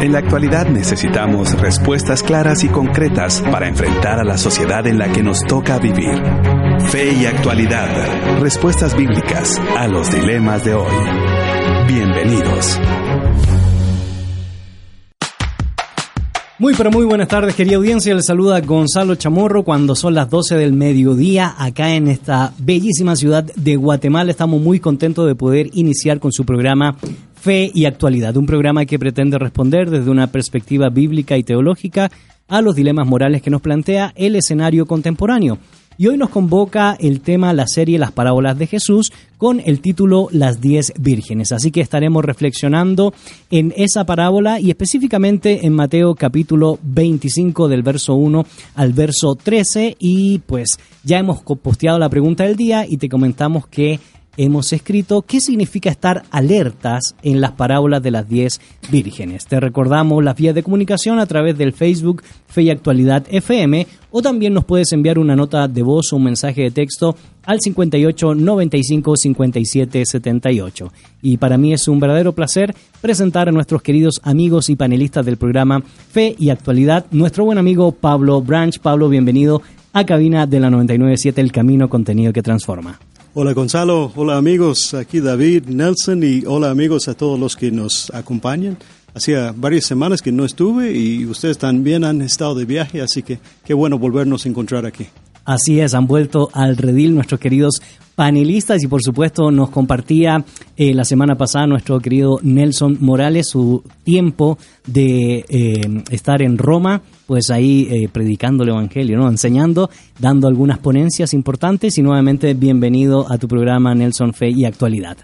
En la actualidad necesitamos respuestas claras y concretas para enfrentar a la sociedad en la que nos toca vivir. Fe y actualidad. Respuestas bíblicas a los dilemas de hoy. Bienvenidos. Muy pero muy buenas tardes querida audiencia, les saluda Gonzalo Chamorro cuando son las 12 del mediodía acá en esta bellísima ciudad de Guatemala. Estamos muy contentos de poder iniciar con su programa Fe y Actualidad, un programa que pretende responder desde una perspectiva bíblica y teológica a los dilemas morales que nos plantea el escenario contemporáneo. Y hoy nos convoca el tema, la serie Las Parábolas de Jesús, con el título Las Diez Vírgenes. Así que estaremos reflexionando en esa parábola y específicamente en Mateo capítulo 25 del verso 1 al verso 13. Y pues ya hemos posteado la pregunta del día y te comentamos que hemos escrito qué significa estar alertas en las parábolas de las diez vírgenes. Te recordamos las vías de comunicación a través del Facebook Fe y Actualidad FM o también nos puedes enviar una nota de voz o un mensaje de texto al 58 95 57 78. Y para mí es un verdadero placer presentar a nuestros queridos amigos y panelistas del programa Fe y Actualidad, nuestro buen amigo Pablo Branch. Pablo, bienvenido a cabina de la 997 El Camino Contenido que Transforma. Hola Gonzalo, hola amigos, aquí David, Nelson y hola amigos a todos los que nos acompañan. Hacía varias semanas que no estuve y ustedes también han estado de viaje, así que qué bueno volvernos a encontrar aquí. Así es, han vuelto al redil nuestros queridos panelistas y por supuesto nos compartía eh, la semana pasada nuestro querido Nelson Morales su tiempo de eh, estar en Roma, pues ahí eh, predicando el Evangelio, ¿no? enseñando, dando algunas ponencias importantes y nuevamente bienvenido a tu programa Nelson Fe y Actualidad.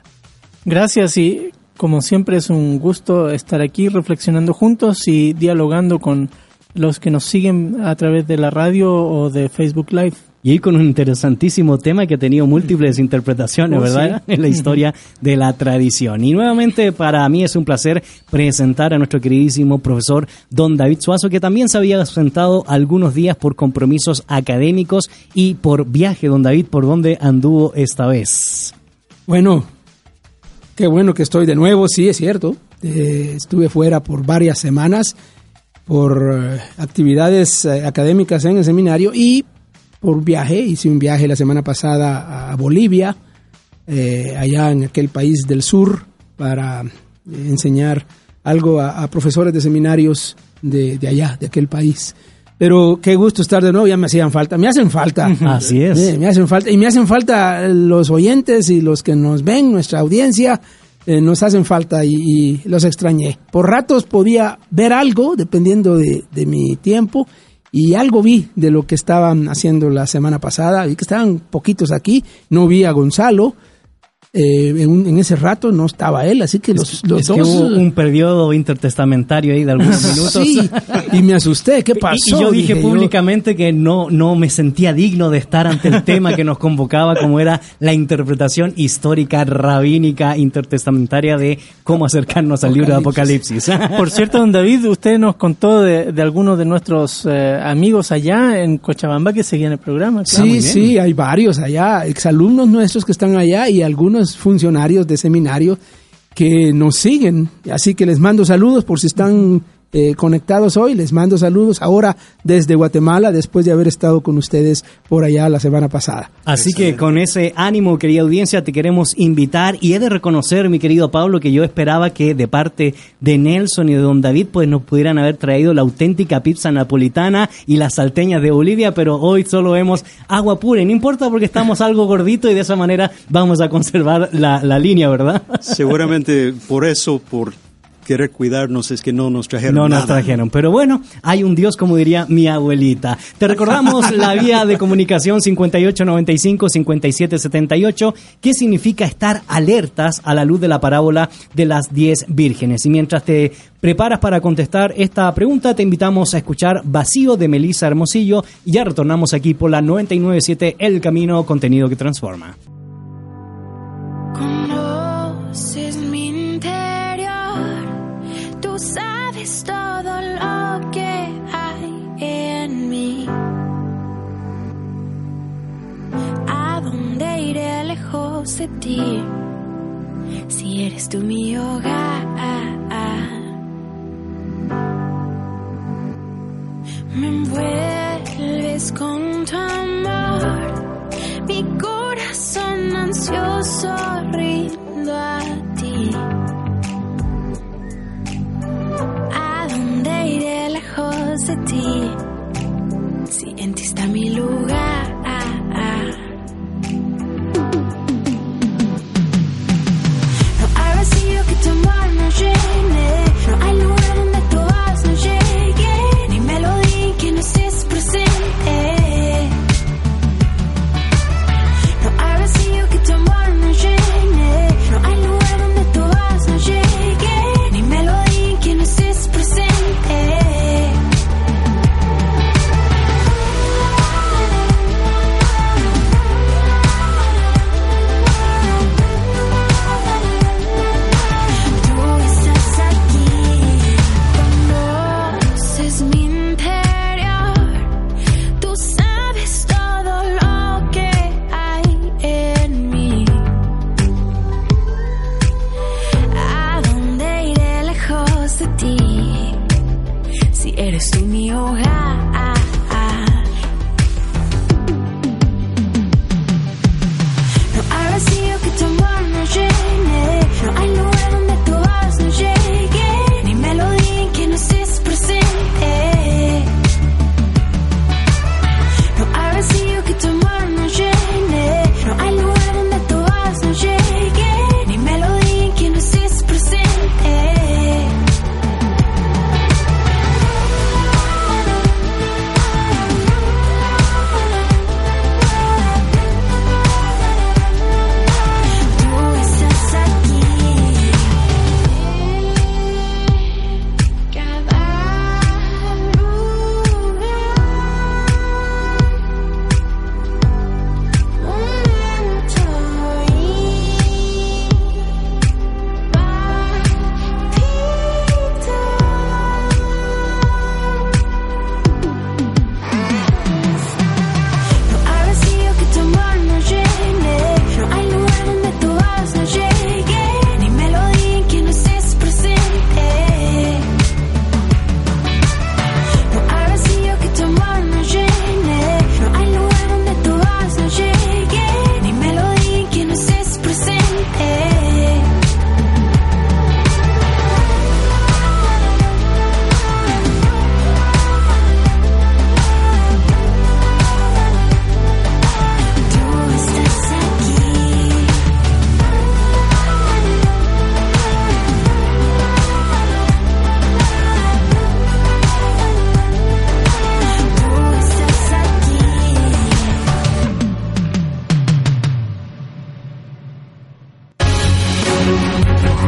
Gracias y como siempre es un gusto estar aquí reflexionando juntos y dialogando con los que nos siguen a través de la radio o de Facebook Live. Y ahí con un interesantísimo tema que ha tenido múltiples interpretaciones, oh, ¿verdad? En la historia de la tradición. Y nuevamente para mí es un placer presentar a nuestro queridísimo profesor Don David Suazo, que también se había ausentado algunos días por compromisos académicos y por viaje. Don David, ¿por dónde anduvo esta vez? Bueno, qué bueno que estoy de nuevo, sí, es cierto. Eh, estuve fuera por varias semanas por eh, actividades eh, académicas en el seminario y por viaje. Hice un viaje la semana pasada a Bolivia, eh, allá en aquel país del sur, para enseñar algo a, profesores de seminarios de, allá, de aquel país. Pero qué gusto estar de nuevo, ya me hacían falta, me hacen falta. Así es. me hacen falta, y me hacen falta los oyentes y los que nos ven, nuestra audiencia, eh, nos hacen falta y, los extrañé. Por ratos podía ver algo, dependiendo de, de mi tiempo, y algo vi de lo que estaban haciendo la semana pasada, vi que estaban poquitos aquí, no vi a Gonzalo, eh, en, ese rato no estaba él, así que los, dos... hubo un periodo intertestamentario ahí de algunos minutos. sí, y me asusté, ¿qué pasó? Y, yo dije, públicamente que no, no me sentía digno de estar ante el tema que nos convocaba, como era la interpretación histórica, rabínica, intertestamentaria de cómo acercarnos al libro de Apocalipsis. Por cierto, don David, usted nos contó de, algunos de nuestros eh, amigos allá en Cochabamba que seguían el programa. Sí, sí, hay varios allá, exalumnos nuestros que están allá y algunos funcionarios de seminario que nos siguen. Así que les mando saludos por si están eh, conectados hoy. Les mando saludos ahora desde Guatemala, después de haber estado con ustedes por allá la semana pasada. Así que con ese ánimo, querida audiencia, te queremos invitar y he de reconocer, mi querido Pablo, que yo esperaba que de parte de Nelson y de don David, pues nos pudieran haber traído la auténtica pizza napolitana y las salteñas de Bolivia, pero hoy solo vemos agua pura y no importa porque estamos algo gordito y de esa manera vamos a conservar la, la línea, ¿verdad? Seguramente por eso, por querer cuidarnos es que no nos trajeron. No nos trajeron, pero bueno, hay un Dios como diría mi abuelita. Te recordamos la vía de comunicación 5895-5778, que significa estar alertas a la luz de la parábola de las diez vírgenes. Y mientras te preparas para contestar esta pregunta, te invitamos a escuchar Vacío de Melissa Hermosillo y ya retornamos aquí por la 997 El Camino, contenido que transforma. De ti, si eres tú mi hogar. Me envuelves con tu amor, mi corazón ansioso rindo a ti. ¿A dónde iré lejos de ti? Si en ti está mi lugar.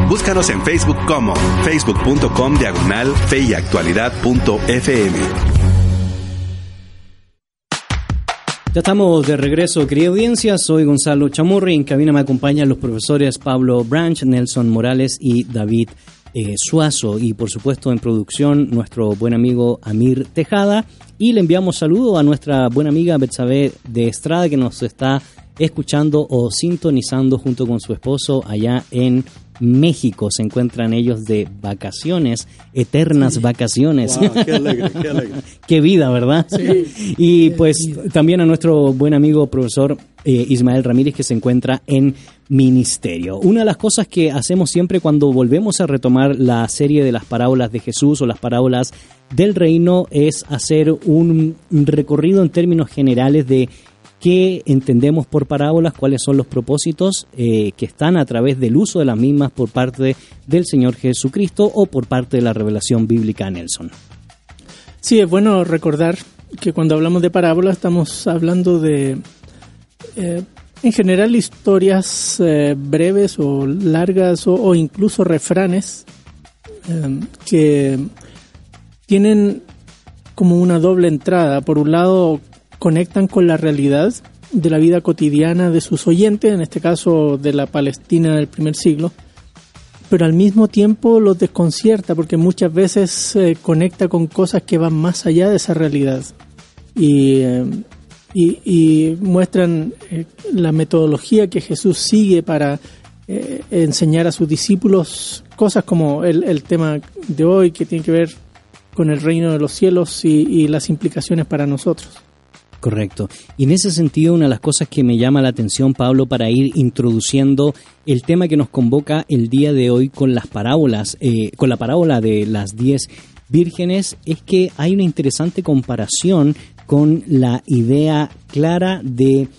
Búscanos en Facebook como facebook.com diagonal feyactualidad.fm. Ya estamos de regreso, querida audiencia. Soy Gonzalo Chamorri. En cabina me acompañan los profesores Pablo Branch, Nelson Morales y David eh, Suazo. Y por supuesto, en producción, nuestro buen amigo Amir Tejada. Y le enviamos saludo a nuestra buena amiga Betsabe de Estrada, que nos está escuchando o sintonizando junto con su esposo allá en México. Se encuentran ellos de vacaciones, eternas vacaciones. Wow, qué alegre, qué alegre. Qué vida, ¿verdad? y pues también a nuestro buen amigo profesor eh, Ismael Ramírez que se encuentra en ministerio. Una de las cosas que hacemos siempre cuando volvemos a retomar la serie de las parábolas de Jesús o las parábolas del reino es hacer un recorrido en términos generales de qué entendemos por parábolas, cuáles son los propósitos eh, que están a través del uso de las mismas por parte del Señor Jesucristo o por parte de la revelación bíblica Nelson. Sí, es bueno recordar que cuando hablamos de parábolas estamos hablando de, eh, en general, historias eh, breves o largas o, o incluso refranes que tienen como una doble entrada. Por un lado, conectan con la realidad de la vida cotidiana de sus oyentes, en este caso de la Palestina del primer siglo, pero al mismo tiempo los desconcierta porque muchas veces eh, conecta con cosas que van más allá de esa realidad y, eh, muestran eh, la metodología que Jesús sigue para eh, enseñar a sus discípulos cosas como el, tema de hoy que tiene que ver con el reino de los cielos y las implicaciones para nosotros. Correcto. Y en ese sentido, una de las cosas que me llama la atención, Pablo, para ir introduciendo el tema que nos convoca el día de hoy con las parábolas, eh, con la parábola de las diez vírgenes, es que hay una interesante comparación con la idea clara de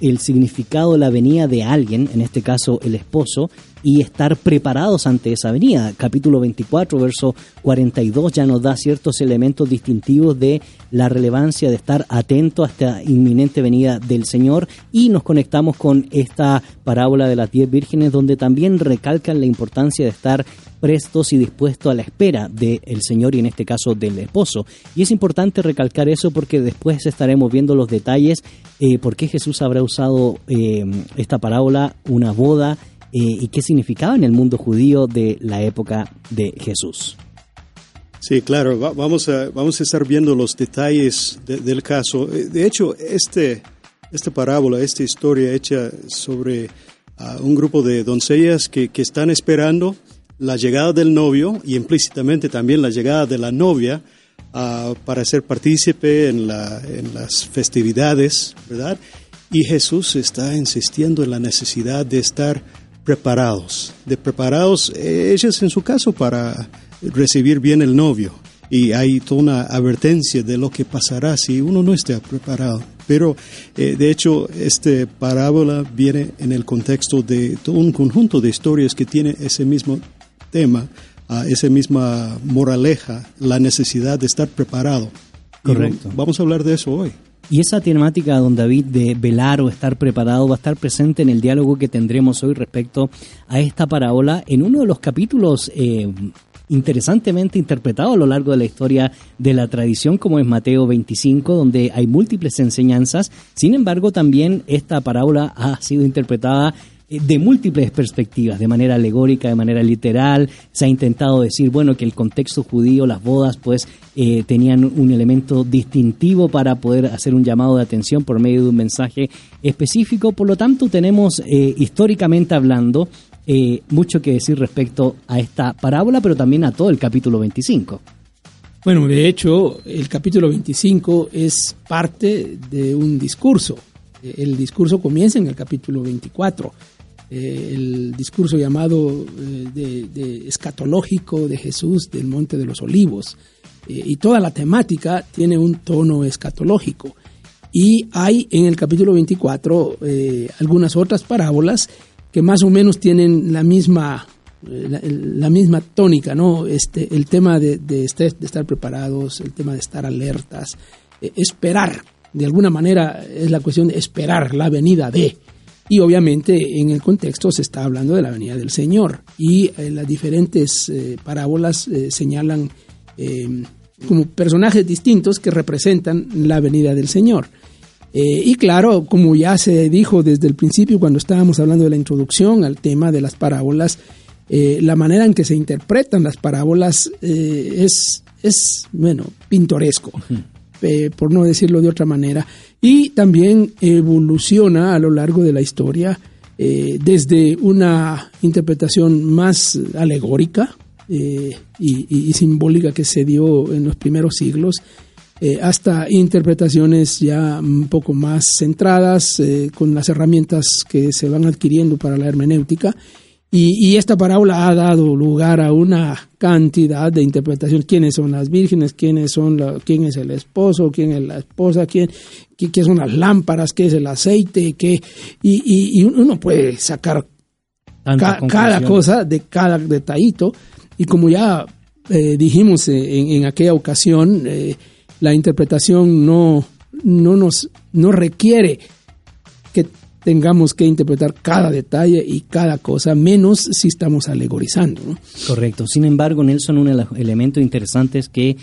el significado la venida de alguien, en este caso el esposo, y estar preparados ante esa venida. Capítulo 24, verso 42 ya nos da ciertos elementos distintivos de la relevancia de estar atento a esta inminente venida del Señor y nos conectamos con esta parábola de las diez vírgenes donde también recalcan la importancia de estar prestos y dispuestos a la espera del Señor y en este caso del esposo. Y es importante recalcar eso porque después estaremos viendo los detalles eh, por qué Jesús habrá usado eh, esta parábola, una boda, eh, y qué significaba en el mundo judío de la época de Jesús. Sí, claro, va- vamos, a, vamos a estar viendo los detalles de- del caso. Eh, De hecho, este, esta parábola, esta historia hecha sobre ah, un grupo de doncellas que, que están esperando la llegada del novio y implícitamente también la llegada de la novia ah, para ser partícipe en, la, en las festividades, ¿verdad? Y Jesús está insistiendo en la necesidad de estar preparados, de preparados eh, ellos en su caso para recibir bien el novio. Y hay toda una advertencia de lo que pasará si uno no está preparado. Pero eh, de hecho, esta parábola viene en el contexto de todo un conjunto de historias que tiene ese mismo tema, ah, esa misma moraleja, la necesidad de estar preparado. Y Correcto. va- Vamos a hablar de eso hoy. Y esa temática, don David, de velar o estar preparado, va a estar presente en el diálogo que tendremos hoy respecto a esta parábola en uno de los capítulos eh, interesantemente interpretados a lo largo de la historia de la tradición, como es Mateo 25, donde hay múltiples enseñanzas. Sin embargo, también esta parábola ha sido interpretada de múltiples perspectivas, de manera alegórica, de manera literal. Se ha intentado decir, bueno, que el contexto judío, las bodas, pues eh, tenían un elemento distintivo para poder hacer un llamado de atención por medio de un mensaje específico. Por lo tanto, tenemos eh, históricamente hablando eh, mucho que decir respecto a esta parábola, pero también a todo el capítulo 25. Bueno, de hecho, el capítulo 25 es parte de un discurso. Eh, El discurso comienza en el capítulo 24. Eh, el discurso llamado eh, de, escatológico de Jesús del Monte de los Olivos. Eh, y toda la temática tiene un tono escatológico. Y hay en el capítulo 24 eh, algunas otras parábolas que más o menos tienen la misma la, misma tónica, ¿no? Este, el tema de, estar, preparados, el tema de estar alertas, esperar, de alguna manera es la cuestión de esperar la venida de. Y obviamente en el contexto se está hablando de la venida del Señor. Y eh, las diferentes eh, parábolas eh, señalan como personajes distintos que representan la venida del Señor. Y claro, como ya se dijo desde el principio cuando estábamos hablando de la introducción al tema de las parábolas, la manera en que se interpretan las parábolas es, es, bueno, pintoresco, eh, por no decirlo de otra manera, y también evoluciona a lo largo de la historia eh, desde una interpretación más alegórica eh, y, simbólica que se dio en los primeros siglos, eh, hasta interpretaciones ya un poco más centradas con las herramientas que se van adquiriendo para la hermenéutica. Y, y esta parábola ha dado lugar a una cantidad de interpretaciones. ¿Quiénes son las vírgenes? ¿Quiénes son la- ¿Quién es el esposo? ¿Quién es la esposa? ¿Quién, qué, qué son las lámparas? ¿Qué es el aceite? ¿Qué? Y, y- y uno puede sacar ca- cada cosa de cada detallito. Y como ya eh, dijimos en, en aquella ocasión, eh, la interpretación no, no nos no requiere tengamos que interpretar cada detalle y cada cosa, menos si estamos alegorizando. ¿no? Correcto. Sin embargo, Nelson, uno de los elementos interesantes que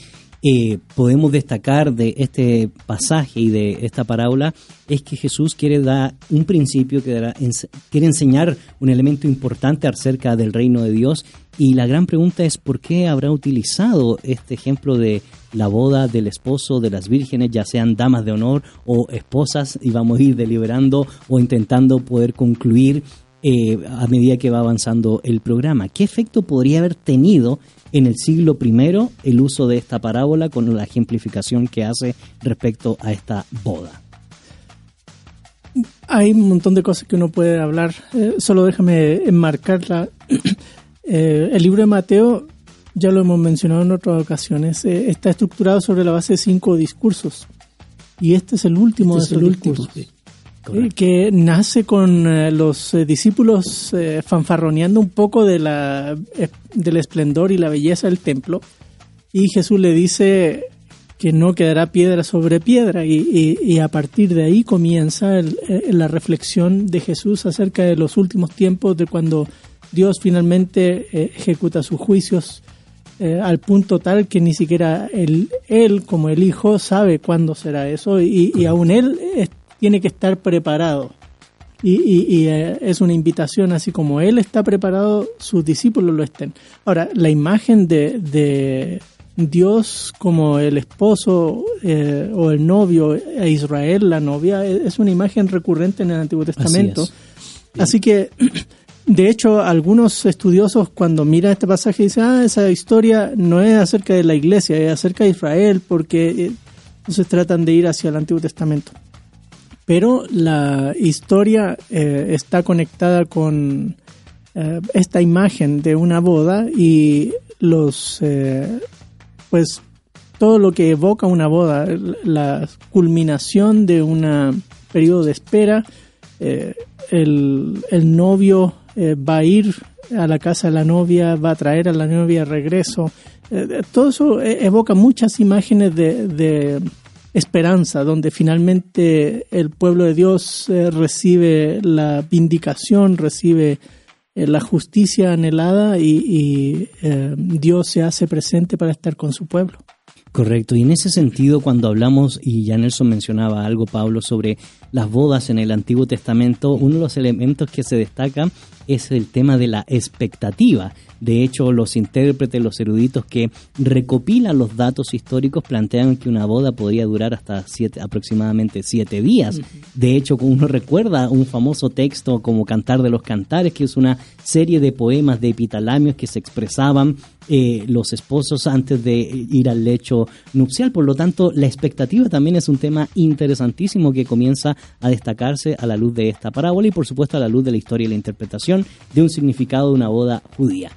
eh, podemos destacar de este pasaje y de esta parábola es que Jesús quiere dar un principio, que dará- ens- quiere enseñar un elemento importante acerca del reino de Dios. Y la gran pregunta es por qué habrá utilizado este ejemplo de la boda del esposo de las vírgenes, ya sean damas de honor o esposas, y vamos a ir deliberando o intentando poder concluir eh, a medida que va avanzando el programa. ¿Qué efecto podría haber tenido en el siglo I el uso de esta parábola con la ejemplificación que hace respecto a esta boda. Hay un montón de cosas que uno puede hablar, eh, solo déjame enmarcarla. Eh, el libro de Mateo, ya lo hemos mencionado en otras ocasiones, eh, está estructurado sobre la base de cinco discursos. Y este es el último Este de es el esos último. discursos. sí. Que nace con eh, los eh, discípulos eh, fanfarroneando un poco de la, del esplendor y la belleza del templo. Y Jesús le dice que no quedará piedra sobre piedra. Y, y- y a partir de ahí comienza el- la reflexión de Jesús acerca de los últimos tiempos, de cuando Dios finalmente ejecuta sus juicios eh, al punto tal que ni siquiera él, él como el Hijo sabe cuándo será eso y, y aún él tiene que estar preparado. Y, y- y, eh, es una invitación, así como él está preparado, sus discípulos lo estén. Ahora, la imagen de, de Dios como el esposo eh, o el novio a Israel, la novia, es es una imagen recurrente en el Antiguo Testamento. es. Así que, de hecho, algunos estudiosos cuando miran este pasaje dicen, ah, esa historia no es acerca de la iglesia, es acerca de Israel, porque eh, entonces tratan de ir hacia el Antiguo Testamento. Pero la historia eh, está conectada con eh, esta imagen de una boda y los, eh, pues, todo lo que evoca una boda, la culminación de un periodo de espera, el, novio va a ir a la casa de la novia, va a traer a la novia de regreso. Todo eso eh, evoca muchas imágenes de esperanza, donde finalmente el pueblo de Dios eh, recibe la vindicación, recibe eh, la justicia anhelada y, eh, Dios se hace presente para estar con su pueblo. Correcto, y en ese sentido cuando hablamos, y ya Nelson mencionaba algo, Pablo, sobre las bodas en el Antiguo Testamento, uno de los elementos que se destaca es el tema de la expectativa. De hecho, los intérpretes, los eruditos que recopilan los datos históricos plantean que una boda podría durar hasta siete, aproximadamente siete días. De hecho, uno recuerda un famoso texto como Cantar de los Cantares, que es una serie de poemas de epitalamios que se expresaban eh, los esposos antes de ir al lecho nupcial. Por lo tanto, la expectativa también es un tema interesantísimo que comienza a destacarse a la luz de esta parábola y por supuesto a la luz de la historia y la interpretación de un significado de una boda judía.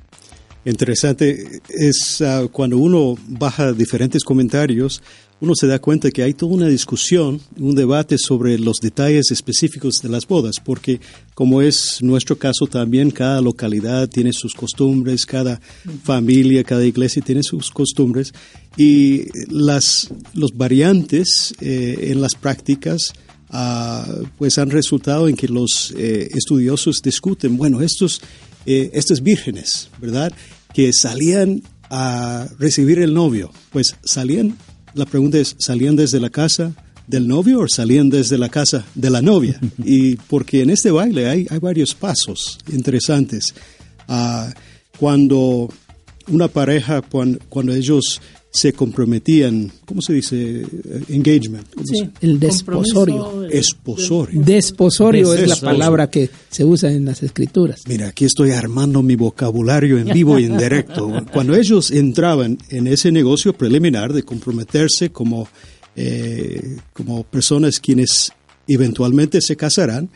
Interesante es ah, cuando uno baja diferentes comentarios, uno se da cuenta que hay toda una discusión, un debate sobre los detalles específicos de las bodas, porque como es nuestro caso también, cada localidad tiene sus costumbres, cada familia, cada iglesia tiene sus costumbres, y las los variantes eh, en las prácticas ah, pues han resultado en que los eh, estudiosos discuten, bueno, estos, eh, estas vírgenes, ¿verdad? Que salían a recibir el novio, pues salían, la pregunta es, ¿salían desde la casa del novio o salían desde la casa de la novia? Y porque en este baile hay, hay varios pasos interesantes. Ah, cuando una pareja, cuando, cuando ellos se comprometían, ¿cómo se dice? Engagement. ¿cómo se- El desposorio. Esposorio. Desposorio es la palabra que se usa en las escrituras. Mira, aquí estoy armando mi vocabulario en vivo y en directo. Cuando ellos entraban en ese negocio preliminar de comprometerse como, eh, como personas quienes eventualmente se casarán,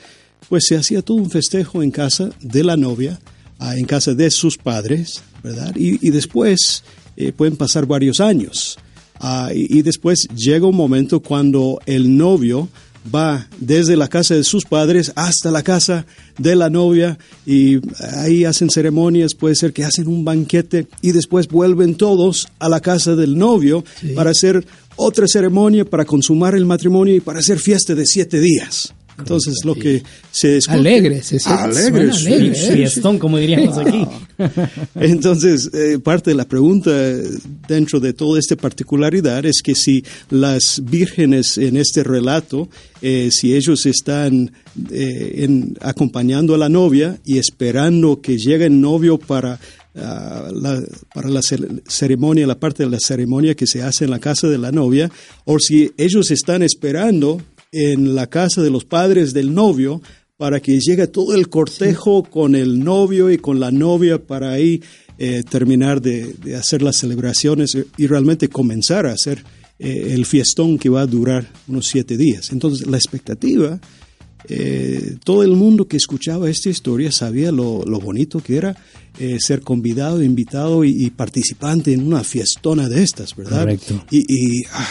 pues se hacía todo un festejo en casa de la novia, ah, en casa de sus padres, ¿verdad? Y, y después eh, pueden pasar varios años. Ah, y, y después llega un momento cuando el novio va desde la casa de sus padres hasta la casa de la novia y ahí hacen ceremonias, puede ser que hacen un banquete y después vuelven todos a la casa del novio para hacer otra ceremonia, para consumar el matrimonio y para hacer fiesta de siete días. Entonces lo que se discute- Alegre, se- Alegre, sí, alegre, sí, ¿eh? Fiestón, como diríamos aquí. entonces, eh, parte de la pregunta dentro de toda esta particularidad es que si las vírgenes en este relato, eh, si ellos están eh, en- acompañando a la novia y esperando que llegue el novio para, ah, la, para la ce- ceremonia, la parte de la ceremonia que se hace en la casa de la novia, o si ellos están esperando en la casa de los padres del novio para que llegue todo el cortejo con el novio y con la novia para ahí eh, terminar de, de hacer las celebraciones y realmente comenzar a hacer eh, el fiestón que va a durar unos siete días. Entonces, la expectativa, eh, todo el mundo que escuchaba esta historia sabía lo, lo bonito que era ser convidado, invitado y, y participante en una fiestona de estas, ¿verdad? Correcto. Y, y, ah,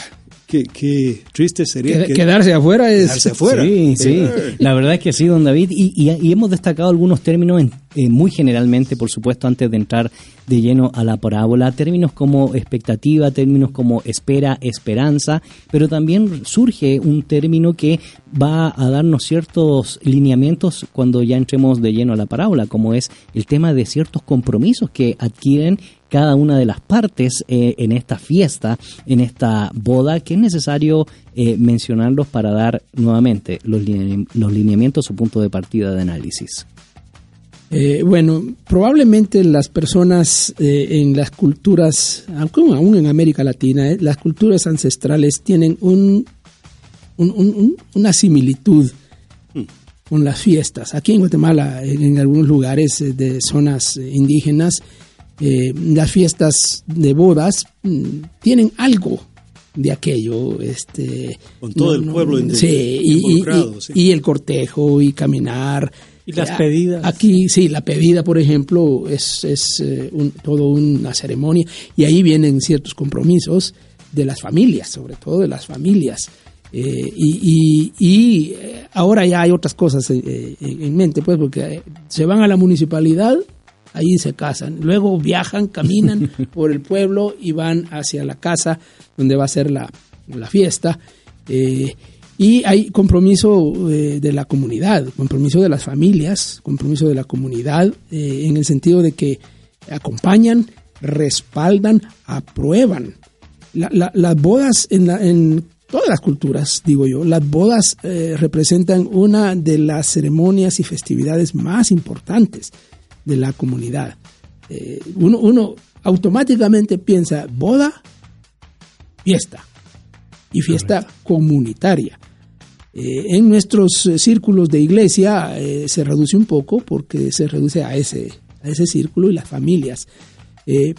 qué, qué triste sería Qued- que- Quedarse afuera es... quedarse afuera. Sí, sí. Eh, La verdad es que sí, don David. Y, y- y hemos destacado algunos términos en- eh, muy generalmente, por supuesto, antes de entrar de lleno a la parábola. Términos como expectativa, términos como espera, esperanza. Pero también surge un término que va a darnos ciertos lineamientos cuando ya entremos de lleno a la parábola, como es el tema de ciertos compromisos que adquieren cada una de las partes eh, en esta fiesta, en esta boda, que es necesario eh, mencionarlos para dar nuevamente los, line- los lineamientos o punto de partida de análisis. Eh, bueno, probablemente las personas eh, en las culturas, aún en América Latina, eh, las culturas ancestrales tienen un, un- un- un- una similitud con las fiestas. Aquí en Guatemala, en, algunos lugares eh, de zonas indígenas, eh, las fiestas de bodas mm, tienen algo de aquello. Este, Con todo el pueblo inde- sí, y- y- sí. y el cortejo y caminar. Y las Eh, pedidas. Aquí, sí, la pedida, por ejemplo, es, es eh, un- todo una ceremonia y ahí vienen ciertos compromisos de las familias, sobre todo de las familias. Eh, y y- y, eh, ahora ya hay otras cosas eh, en mente, pues, porque se van a la municipalidad, ahí se casan, luego viajan, caminan por el pueblo y van hacia la casa donde va a ser la, la fiesta. Eh, y hay compromiso eh, de la comunidad, compromiso de las familias, compromiso de la comunidad, eh, en el sentido de que acompañan, respaldan, aprueban. La- la- las bodas en, la- en todas las culturas, digo yo, las bodas eh, representan una de las ceremonias y festividades más importantes de la comunidad. Eh, uno, uno automáticamente piensa boda, fiesta y fiesta comunitaria. Eh, en nuestros eh, círculos de iglesia eh, se reduce un poco porque se reduce a ese, a ese círculo y las familias.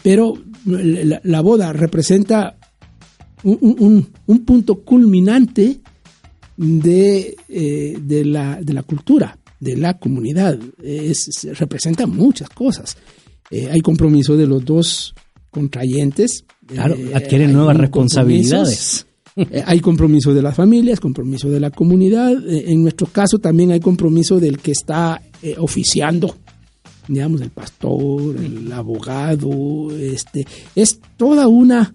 Pero la, la boda representa un, un- un- un punto culminante de, de, la, de la cultura, de la comunidad. Es- se- representa muchas cosas. Eh, hay compromiso de los dos contrayentes. Claro, Eh, adquieren nuevas responsabilidades. Eh, hay compromiso de las familias, compromiso de la comunidad. En nuestro caso también hay compromiso del que está oficiando, digamos, el pastor, el abogado. Este, es toda una,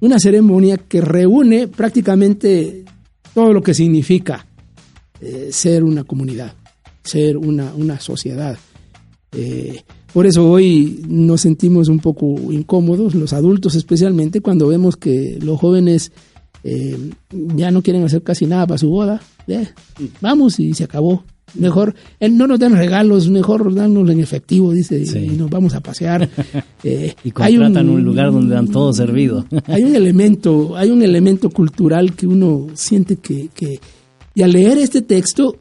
una ceremonia que reúne prácticamente todo lo que significa eh, ser una comunidad, ser una, una sociedad. Eh, por eso hoy nos sentimos un poco incómodos, los adultos especialmente, cuando vemos que los jóvenes eh, ya no quieren hacer casi nada para su boda. Eh, vamos y se acabó. Mejor, eh, no nos dan regalos, mejor danos en efectivo, dice, Sí. y nos vamos a pasear. Eh, Y hay contratan un, lugar donde dan todo servido. hay un elemento, hay un elemento cultural que uno siente que, que y al leer este texto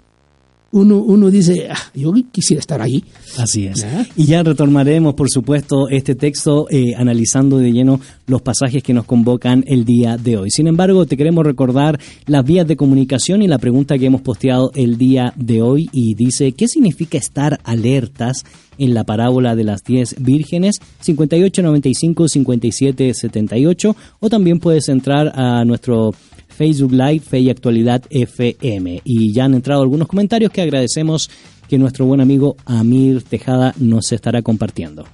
uno, uno dice, "Ah, yo quisiera estar ahí. Así es. ¿Ya? Y ya retomaremos, por supuesto, este texto eh, analizando de lleno los pasajes que nos convocan el día de hoy. Sin embargo, te queremos recordar las vías de comunicación y la pregunta que hemos posteado el día de hoy y dice, ¿qué significa estar alertas en la parábola de las 10 vírgenes? 5895-5778 o también puedes entrar a nuestro Facebook Live Fe y Actualidad FM. Y ya han entrado algunos comentarios que agradecemos que nuestro buen amigo Amir Tejada nos estará compartiendo.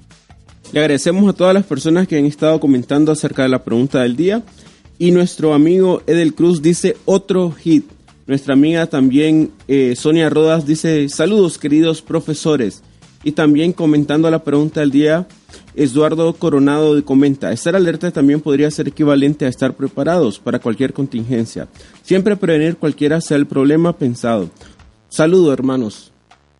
Le agradecemos a todas las personas que han estado comentando acerca de la pregunta del día. Y nuestro amigo Edel Cruz dice otro hit. Nuestra amiga también eh, Sonia Rodas dice saludos queridos profesores. Y también comentando la pregunta del día, Eduardo Coronado comenta, estar alerta también podría ser equivalente a estar preparados para cualquier contingencia. Siempre prevenir cualquiera sea el problema pensado. Saludos hermanos.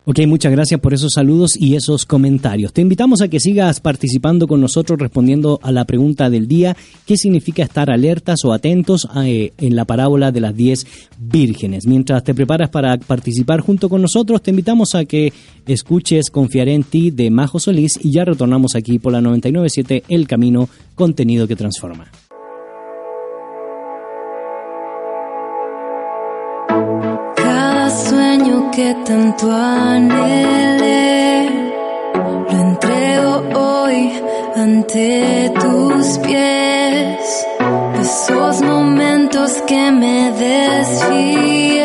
Ok, muchas gracias por esos saludos y esos comentarios. Te invitamos a que sigas participando con nosotros respondiendo a la pregunta del día, ¿qué significa estar alertas o atentos eh, en la parábola de las 10 vírgenes? Mientras te preparas para participar junto con nosotros, te invitamos a que escuches Confiaré en ti de Majo Solís y ya retornamos aquí por la 997 El Camino, contenido que transforma. Que tanto anhelé, lo entrego hoy ante tus pies. Esos momentos que me desfíe,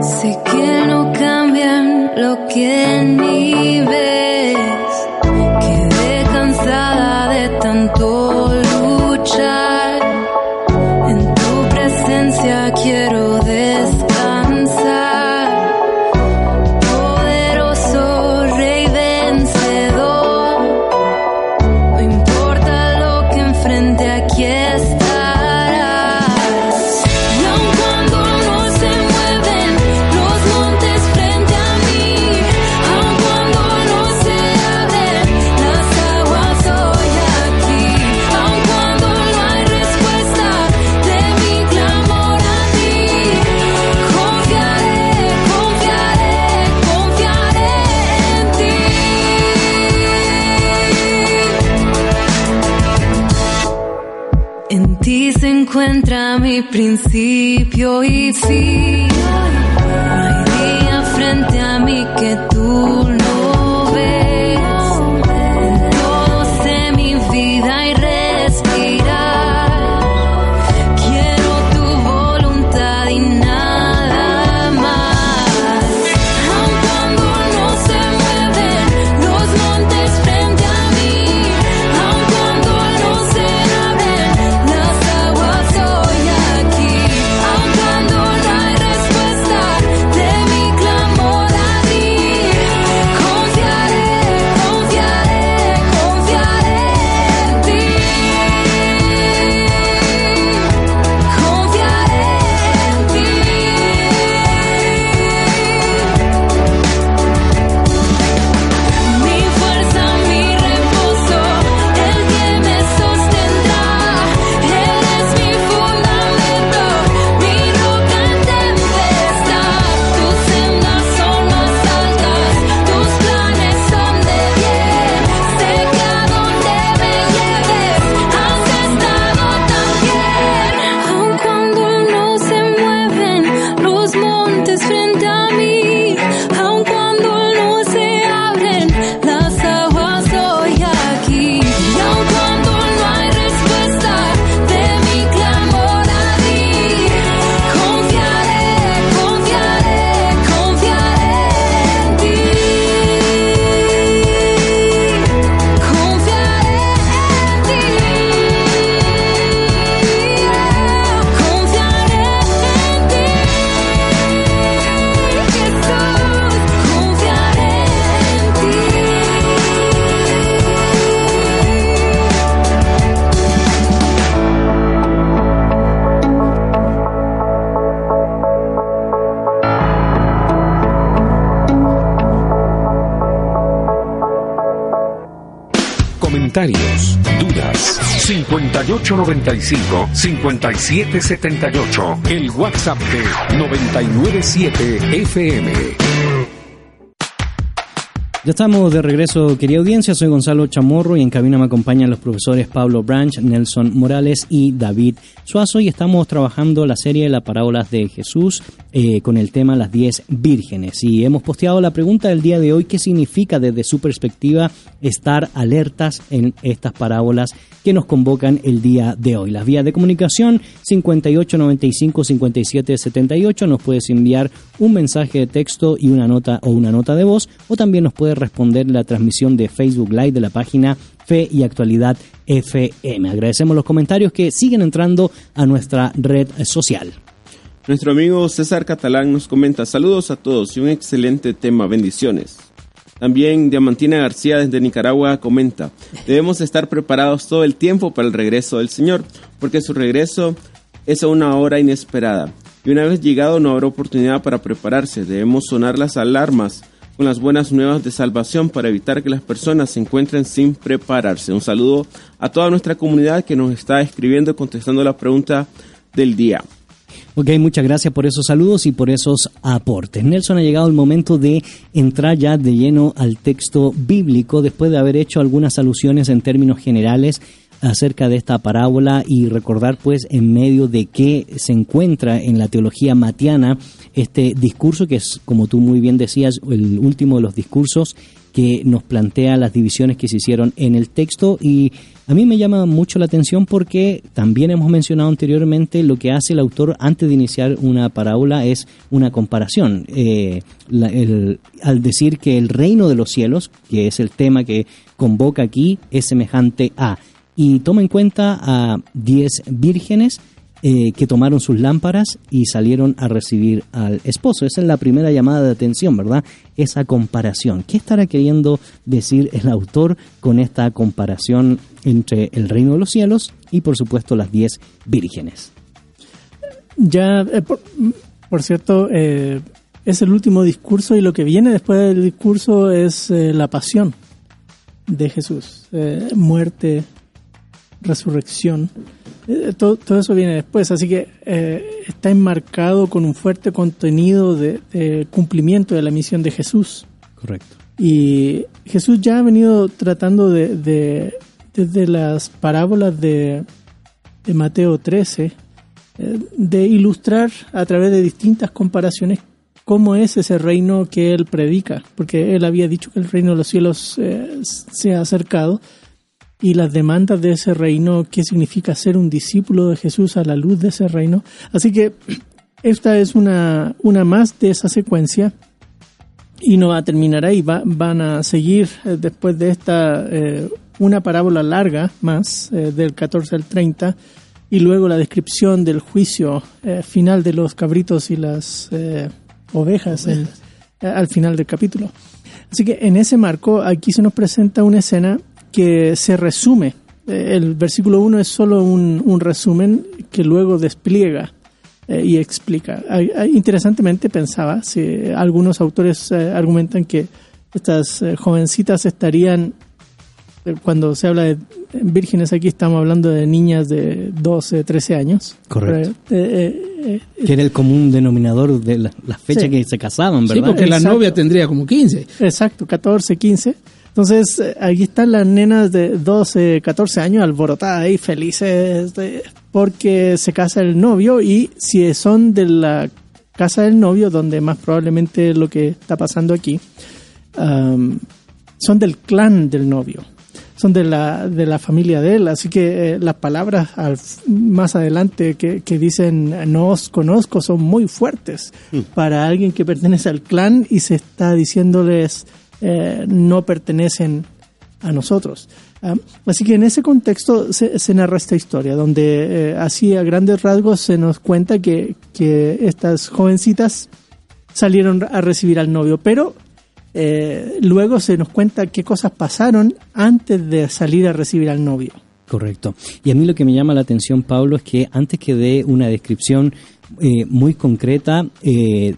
sé que no cambian lo que ni ves. Principio y fin. 5895-5778. El WhatsApp de 997 FM. Ya estamos de regreso, querida audiencia. Soy Gonzalo Chamorro y en cabina me acompañan los profesores Pablo Branch, Nelson Morales y David Suazo. Y estamos trabajando la serie de las parábolas de Jesús eh, con el tema Las 10 Vírgenes. Y hemos posteado la pregunta del día de hoy: ¿qué significa desde su perspectiva estar alertas en estas parábolas que nos convocan el día de hoy? Las vías de comunicación 5895-5778. Nos puedes enviar un mensaje de texto y una nota o una nota de voz, o también nos puedes responder la transmisión de Facebook Live de la página Fe y Actualidad FM. Agradecemos los comentarios que siguen entrando a nuestra red social. Nuestro amigo César Catalán nos comenta saludos a todos y un excelente tema, bendiciones. También Diamantina García desde Nicaragua comenta, debemos estar preparados todo el tiempo para el regreso del Señor, porque su regreso es a una hora inesperada. y una vez llegado no habrá oportunidad para prepararse. Debemos sonar las alarmas con las buenas nuevas de salvación para evitar que las personas se encuentren sin prepararse. Un saludo a toda nuestra comunidad que nos está escribiendo y contestando la pregunta del día. Ok, muchas gracias por esos saludos y por esos aportes. Nelson, ha llegado el momento de entrar ya de lleno al texto bíblico después de haber hecho algunas alusiones en términos generales acerca de esta parábola y recordar pues en medio de qué se encuentra en la teología matiana este discurso que es como tú muy bien decías el último de los discursos que nos plantea las divisiones que se hicieron en el texto y a mí me llama mucho la atención porque también hemos mencionado anteriormente lo que hace el autor antes de iniciar una parábola es una comparación. Eh, al decir que el reino de los cielos, que es el tema que convoca aquí, es semejante a. Y toma en cuenta a 10 vírgenes eh, que tomaron sus lámparas y salieron a recibir al esposo. Esa es la primera llamada de atención, ¿verdad? Esa comparación. ¿Qué estará queriendo decir el autor con esta comparación entre el reino de los cielos y, por supuesto, las diez vírgenes? Ya, eh, por, cierto, eh, es el último discurso y lo que viene después del discurso es la pasión de Jesús. Muerte, resurrección. Eh, todo, todo eso viene después, así que eh, está enmarcado con un fuerte contenido de, de cumplimiento de la misión de Jesús. Correcto. Y Jesús ya ha venido tratando de, de- desde las parábolas de, de Mateo 13, eh, de ilustrar a través de distintas comparaciones cómo es ese reino que él predica, porque él había dicho que el reino de los cielos eh, se ha acercado y las demandas de ese reino, qué significa ser un discípulo de Jesús a la luz de ese reino. Así que esta es una, una más de esa secuencia y no va a terminar ahí, va- van a seguir eh, después de esta eh, una parábola larga más, eh, del 14 al 30, y luego la descripción del juicio final de los cabritos y las ovejas al final del capítulo. Así que en ese marco aquí se nos presenta una escena que se resume. Eh, el versículo 1 es solo un, un resumen que luego despliega eh, y explica. Interesantemente pensaba, si algunos autores eh, argumentan que estas eh, jovencitas estarían, eh, cuando se habla de vírgenes aquí estamos hablando de niñas de 12, 13 años. Correcto. Eh, eh, eh, Que era el común denominador de la- las fechas Sí. que se casaban, Sí, ¿verdad? porque la Exacto. novia tendría como 15. Exacto, 14, 15. Entonces, eh, aquí están las nenas de 12, 14 años alborotadas y felices de- porque se casa el novio y si son de la casa del novio, donde más probablemente lo que está pasando aquí, am, son del clan del novio, son de la, de la familia de él, así que eh, las palabras al- más adelante que, que dicen no os conozco son muy fuertes para alguien que pertenece al clan y se está diciéndoles eh, no pertenecen a nosotros. Ah, así que en ese contexto se, narra esta historia, donde eh, así a grandes rasgos se nos cuenta que, que estas jovencitas salieron a recibir al novio, pero eh, luego se nos cuenta qué cosas pasaron antes de salir a recibir al novio. Correcto. Y a mí lo que me llama la atención, Pablo, es que antes que dé una descripción muy concreta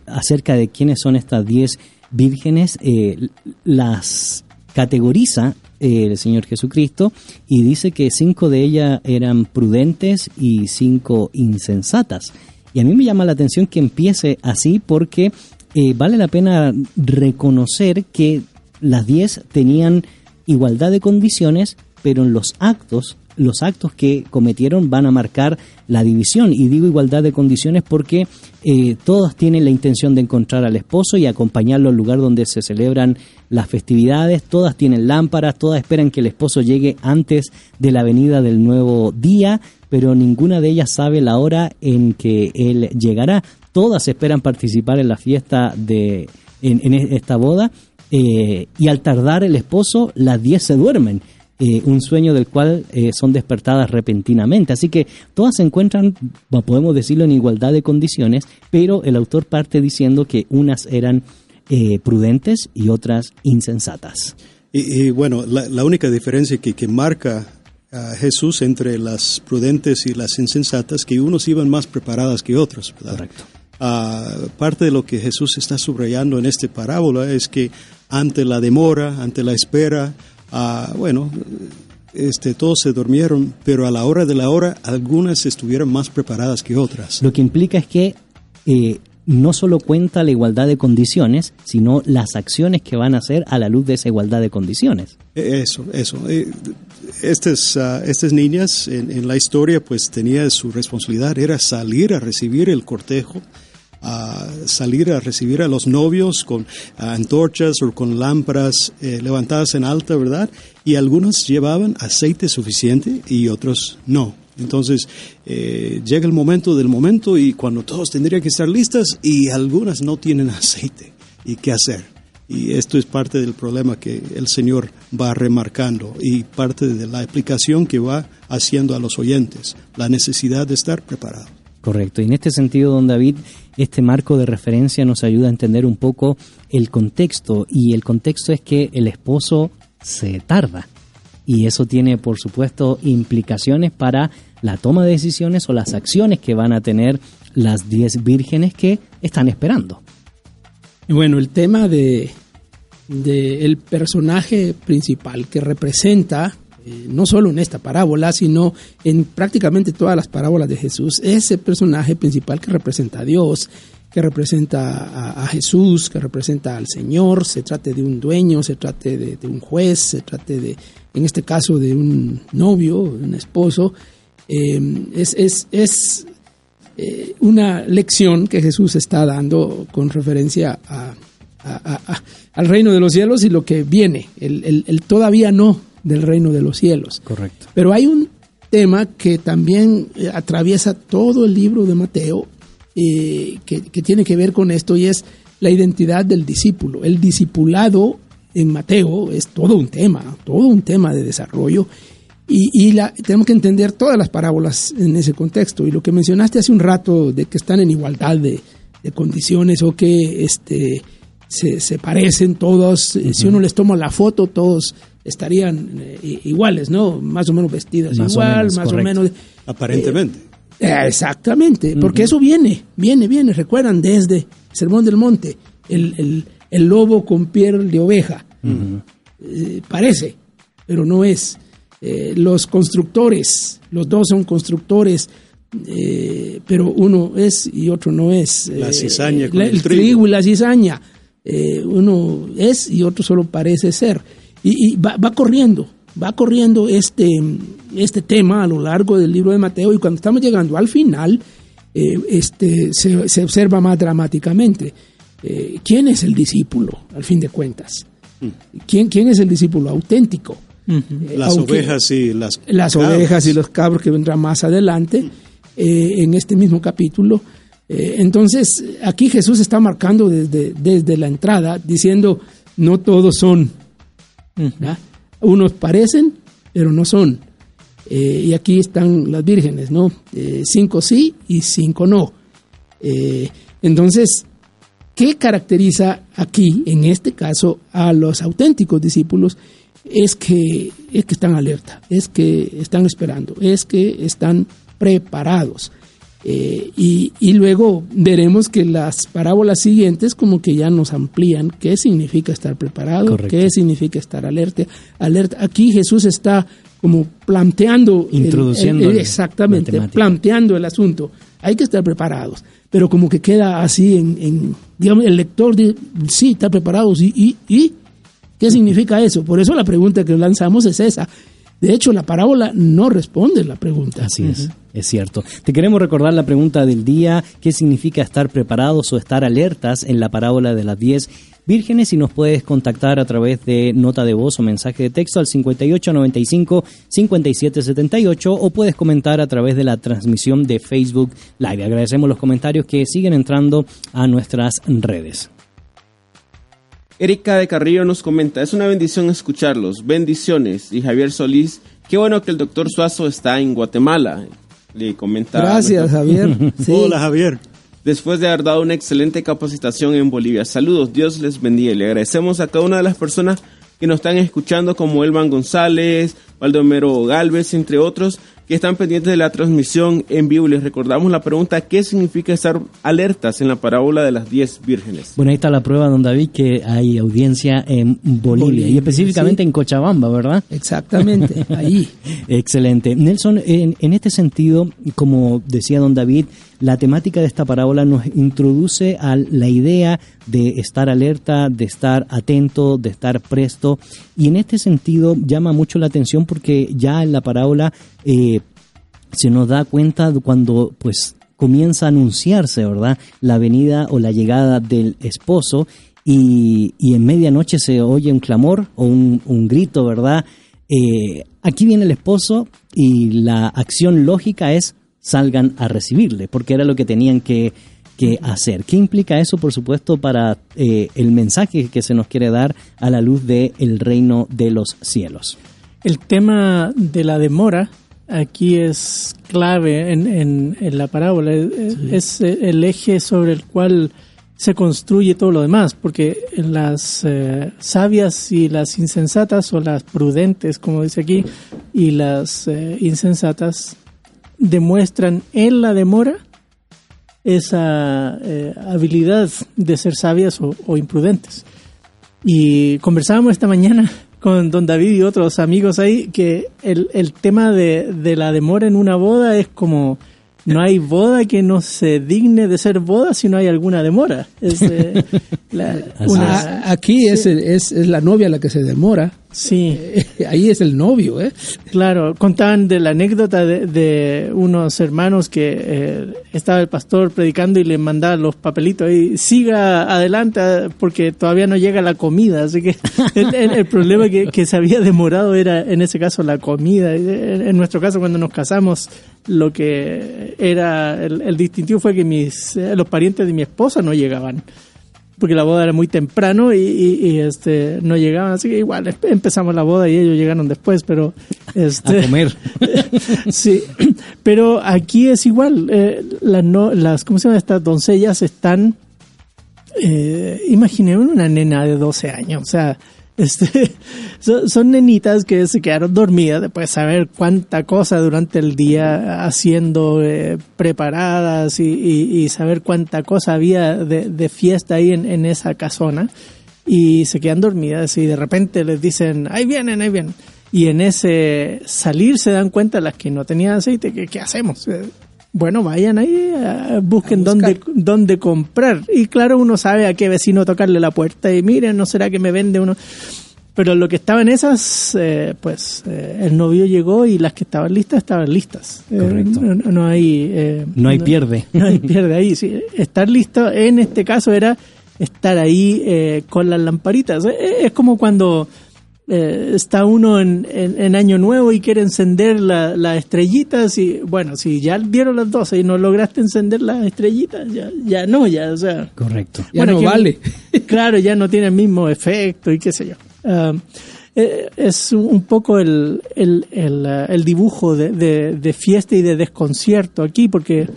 acerca de quiénes son estas 10 vírgenes, eh, las categoriza eh, el Señor Jesucristo y dice que cinco de ellas eran prudentes y cinco insensatas. Y a mí me llama la atención que empiece así porque eh, vale la pena reconocer que las 10 tenían igualdad de condiciones, pero en los actos, los actos que cometieron van a marcar la división. Y digo igualdad de condiciones porque eh, todas tienen la intención de encontrar al esposo y acompañarlo al lugar donde se celebran las festividades. Todas tienen lámparas, todas esperan que el esposo llegue antes de la venida del nuevo día, pero ninguna de ellas sabe la hora en que él llegará. Todas esperan participar en la fiesta de en, en esta boda eh, y al tardar el esposo, las 10 se duermen. Eh, un sueño del cual eh, son despertadas repentinamente. Así que todas se encuentran, podemos decirlo, en igualdad de condiciones, pero el autor parte diciendo que unas eran eh, prudentes y otras insensatas. Y, y, bueno, la, la única diferencia que, que marca a Jesús entre las prudentes y las insensatas, que unos iban más preparadas que otros. ¿verdad? Correcto. ah, parte de lo que Jesús está subrayando en esta parábola es que ante la demora, ante la espera, ah, bueno, este, todos se durmieron, pero a la hora de la hora algunas estuvieron más preparadas que otras. Lo que implica es que eh, no solo cuenta la igualdad de condiciones, sino las acciones que van a hacer a la luz de esa igualdad de condiciones. Eh, Eso, eso. Eh, Estas, ah, estas niñas en, en la historia pues tenía su responsabilidad, era salir a recibir el cortejo, a salir a recibir a los novios con antorchas o con lámparas eh, levantadas en alta, ¿verdad? Y algunos llevaban aceite suficiente y otros no. Entonces eh, llega el momento del momento y cuando todos tendrían que estar listas y algunas no tienen aceite. ¿Y qué hacer? Y esto es parte del problema que el Señor va remarcando y parte de la explicación que va haciendo a los oyentes, la necesidad de estar preparado. Correcto. Y en este sentido, don David, este marco de referencia nos ayuda a entender un poco el contexto. Y el contexto es que el esposo se tarda. Y eso tiene, por supuesto, implicaciones para la toma de decisiones o las acciones que van a tener las diez vírgenes que están esperando. Bueno, el tema de, de el personaje principal que representa, eh, no solo en esta parábola, sino en prácticamente todas las parábolas de Jesús, ese personaje principal que representa a Dios, que representa a, Jesús, que representa al Señor, se trate de un dueño, se trate de, un juez, se trate de, en este caso, de un novio, un esposo, eh, es, es, es eh, una lección que Jesús está dando con referencia a, al reino de los cielos y lo que viene, el- el todavía no del reino de los cielos. Correcto. Pero hay un tema que también eh, atraviesa todo el libro de Mateo, eh, que, que tiene que ver con esto, y es la identidad del discípulo. El discipulado en Mateo es todo un tema, todo un tema de desarrollo, y, y la, tenemos que entender todas las parábolas en ese contexto. Y lo que mencionaste hace un rato de que están en igualdad de, de condiciones o que este, se, se parecen todos, eh, si uno les toma la foto, todos estarían eh, iguales, ¿no? Más o menos vestidas Más o igual, menos, más correcto. o menos. Aparentemente. Eh, exactamente, porque eso viene, viene, viene. Recuerdan desde Sermón del Monte, el, el- el lobo con piel de oveja. Eh, parece, pero no es. Eh, los constructores, los dos son constructores, eh, pero uno es y otro no es. La Eh, cizaña con la- el el trigo. trigo y la cizaña. Eh, uno es y otro solo parece ser. Y, y va, va corriendo, va corriendo este, este tema a lo largo del libro de Mateo y cuando estamos llegando al final, eh, este, se, se observa más dramáticamente. Eh, ¿Quién es el discípulo, al fin de cuentas? ¿Quién, quién es el discípulo auténtico? Eh, Las aunque- ovejas y las las cabras. ovejas y los cabros que vendrán más adelante eh, en este mismo capítulo. Eh, entonces, aquí Jesús está marcando desde, desde la entrada, diciendo, no todos son. Unos parecen, pero no son. Eh, y aquí están las vírgenes, ¿no? Eh, cinco sí y cinco no. Eh, entonces, ¿qué caracteriza aquí, en este caso, a los auténticos discípulos? Es que, es que están alerta, es que están esperando, es que están preparados. Eh, y, y luego veremos que las parábolas siguientes como que ya nos amplían qué significa estar preparado, Correcto. qué significa estar alerta. alerta. Aquí Jesús está como planteando... el- Introduciendo el- exactamente, planteando el asunto. Hay que estar preparados, pero como que queda así en, en, digamos, el lector de, sí, está preparado, sí, y, y, ¿qué significa eso? Por eso la pregunta que lanzamos es esa. De hecho, la parábola no responde la pregunta. Así es, es cierto. Te queremos recordar la pregunta del día, ¿qué significa estar preparados o estar alertas en la parábola de las 10 vírgenes? Y nos puedes contactar a través de nota de voz o mensaje de texto al 5895-5778 o puedes comentar a través de la transmisión de Facebook Live. Agradecemos los comentarios que siguen entrando a nuestras redes. Erika de Carrillo nos comenta, es una bendición escucharlos, bendiciones. Y Javier Solís, qué bueno que el doctor Suazo está en Guatemala. Le comenta. Gracias, Javier. Sí. Hola Javier. Después de haber dado una excelente capacitación en Bolivia. Saludos, Dios les bendiga. Y le agradecemos a cada una de las personas que nos están escuchando, como Elman González, Baldomero Galvez, entre otros. Que están pendientes de la transmisión en vivo. Les recordamos la pregunta, ¿qué significa estar alertas en la parábola de las diez vírgenes? Bueno, ahí está la prueba, don David, que hay audiencia en Bolivia, Bolivia, y específicamente sí. en Cochabamba, ¿verdad? Exactamente, ahí. Excelente. Nelson, en, en este sentido, como decía don David, la temática de esta parábola nos introduce a la idea de estar alerta, de estar atento, de estar presto. Y en este sentido llama mucho la atención porque ya en la parábola eh, se nos da cuenta cuando pues comienza a anunciarse, ¿verdad? La venida o la llegada del esposo y, y en medianoche se oye un clamor o un, un grito, ¿verdad? Eh, aquí viene el esposo y la acción lógica es salgan a recibirle, porque era lo que tenían que, que hacer. ¿Qué implica eso, por supuesto, para eh, el mensaje que se nos quiere dar a la luz del el reino de los cielos? El tema de la demora aquí es clave en, en- en la parábola. Es, es el eje sobre el cual se construye todo lo demás, porque las eh, sabias y las insensatas, o las prudentes, como dice aquí, y las eh, insensatas, demuestran en la demora esa eh, habilidad de ser sabias o, o imprudentes. Y conversábamos esta mañana con don David y otros amigos ahí que el, el tema de, de la demora en una boda es como no hay boda que no se digne de ser boda si no hay alguna demora. Es, eh, la- Así una- Ah, aquí es, es, es la novia la que se demora. Sí. Ahí es el novio, ¿eh? Claro, contaban de la anécdota de, de unos hermanos que eh, estaba el pastor predicando y le mandaba los papelitos y siga adelante porque todavía no llega la comida. Así que el, el- el problema que, que se había demorado era en ese caso la comida. Y En, en nuestro caso, cuando nos casamos, lo que era el, el distintivo fue que mis eh, los parientes de mi esposa no llegaban porque la boda era muy temprano y, y- y, este no llegaban, así que igual empe- empezamos la boda y ellos llegaron después, pero este A comer. sí, pero aquí es igual, eh, las no, las ¿cómo se llama? Estas doncellas están eh, imaginé una nena de 12 años, o sea, este, son, nenitas que se quedaron dormidas después de saber cuánta cosa durante el día haciendo eh, preparadas y, saber cuánta cosa había de, fiesta ahí en, esa casona y se quedan dormidas y de repente les dicen, ahí vienen, ahí vienen. Y en ese salir se dan cuenta las que no tenían aceite, que ¿qué hacemos? Bueno, vayan ahí, eh, busquen dónde, dónde comprar. Y claro, uno sabe a qué vecino tocarle la puerta y miren, no será que me vende uno. Pero lo que estaba en esas, eh, pues eh, el novio llegó y las que estaban listas estaban listas. Eh, Correcto. no, no- no hay... No hay pierde. No hay pierde ahí. sí. Estar listo en este caso era estar ahí eh, con las lamparitas. Es como cuando eh, está uno en, en- en Año Nuevo y quiere encender la- las estrellitas y bueno, si ya dieron las 12 y no lograste encender las estrellitas, ya, ya no, ya, o sea... Correcto. Ya no que- vale. Claro, ya no tiene el mismo efecto y qué sé yo. Ah, eh, es un poco el, el, el, el dibujo de, de- de fiesta y de desconcierto aquí, porque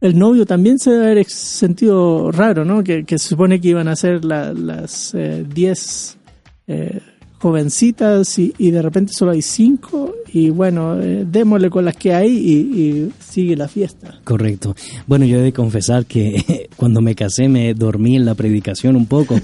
el novio también se debe haber sentido raro, ¿no? Que, que se supone que iban a ser la- las 10 jovencitas y, y de repente solo hay 5 y bueno, eh, démosle con las que hay y, y sigue la fiesta. Correcto. Bueno, yo he de confesar que cuando me casé me dormí en la predicación un poco.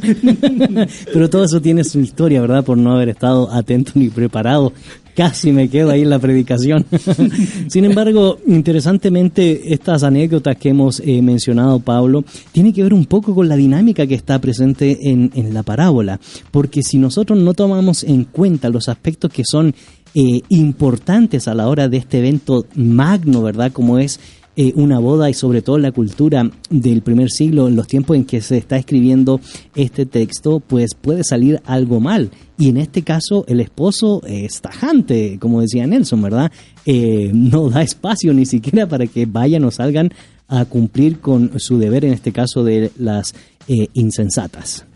Pero todo eso tiene su historia, ¿verdad? Por no haber estado atento ni preparado. Casi me quedo ahí en la predicación. Sin embargo, interesantemente, estas anécdotas que hemos eh, mencionado, Pablo, tiene que ver un poco con la dinámica que está presente en, en la parábola. Porque si nosotros no tomamos en cuenta los aspectos que son eh, importantes a la hora de este evento magno, ¿verdad? Como es eh, una boda y sobre todo la cultura del primer siglo, en los tiempos en que se está escribiendo este texto, pues puede salir algo mal. Y en este caso el esposo es tajante, como decía Nelson, ¿verdad? Eh, no da espacio ni siquiera para que vayan o salgan a cumplir con su deber, en este caso de las eh, insensatas.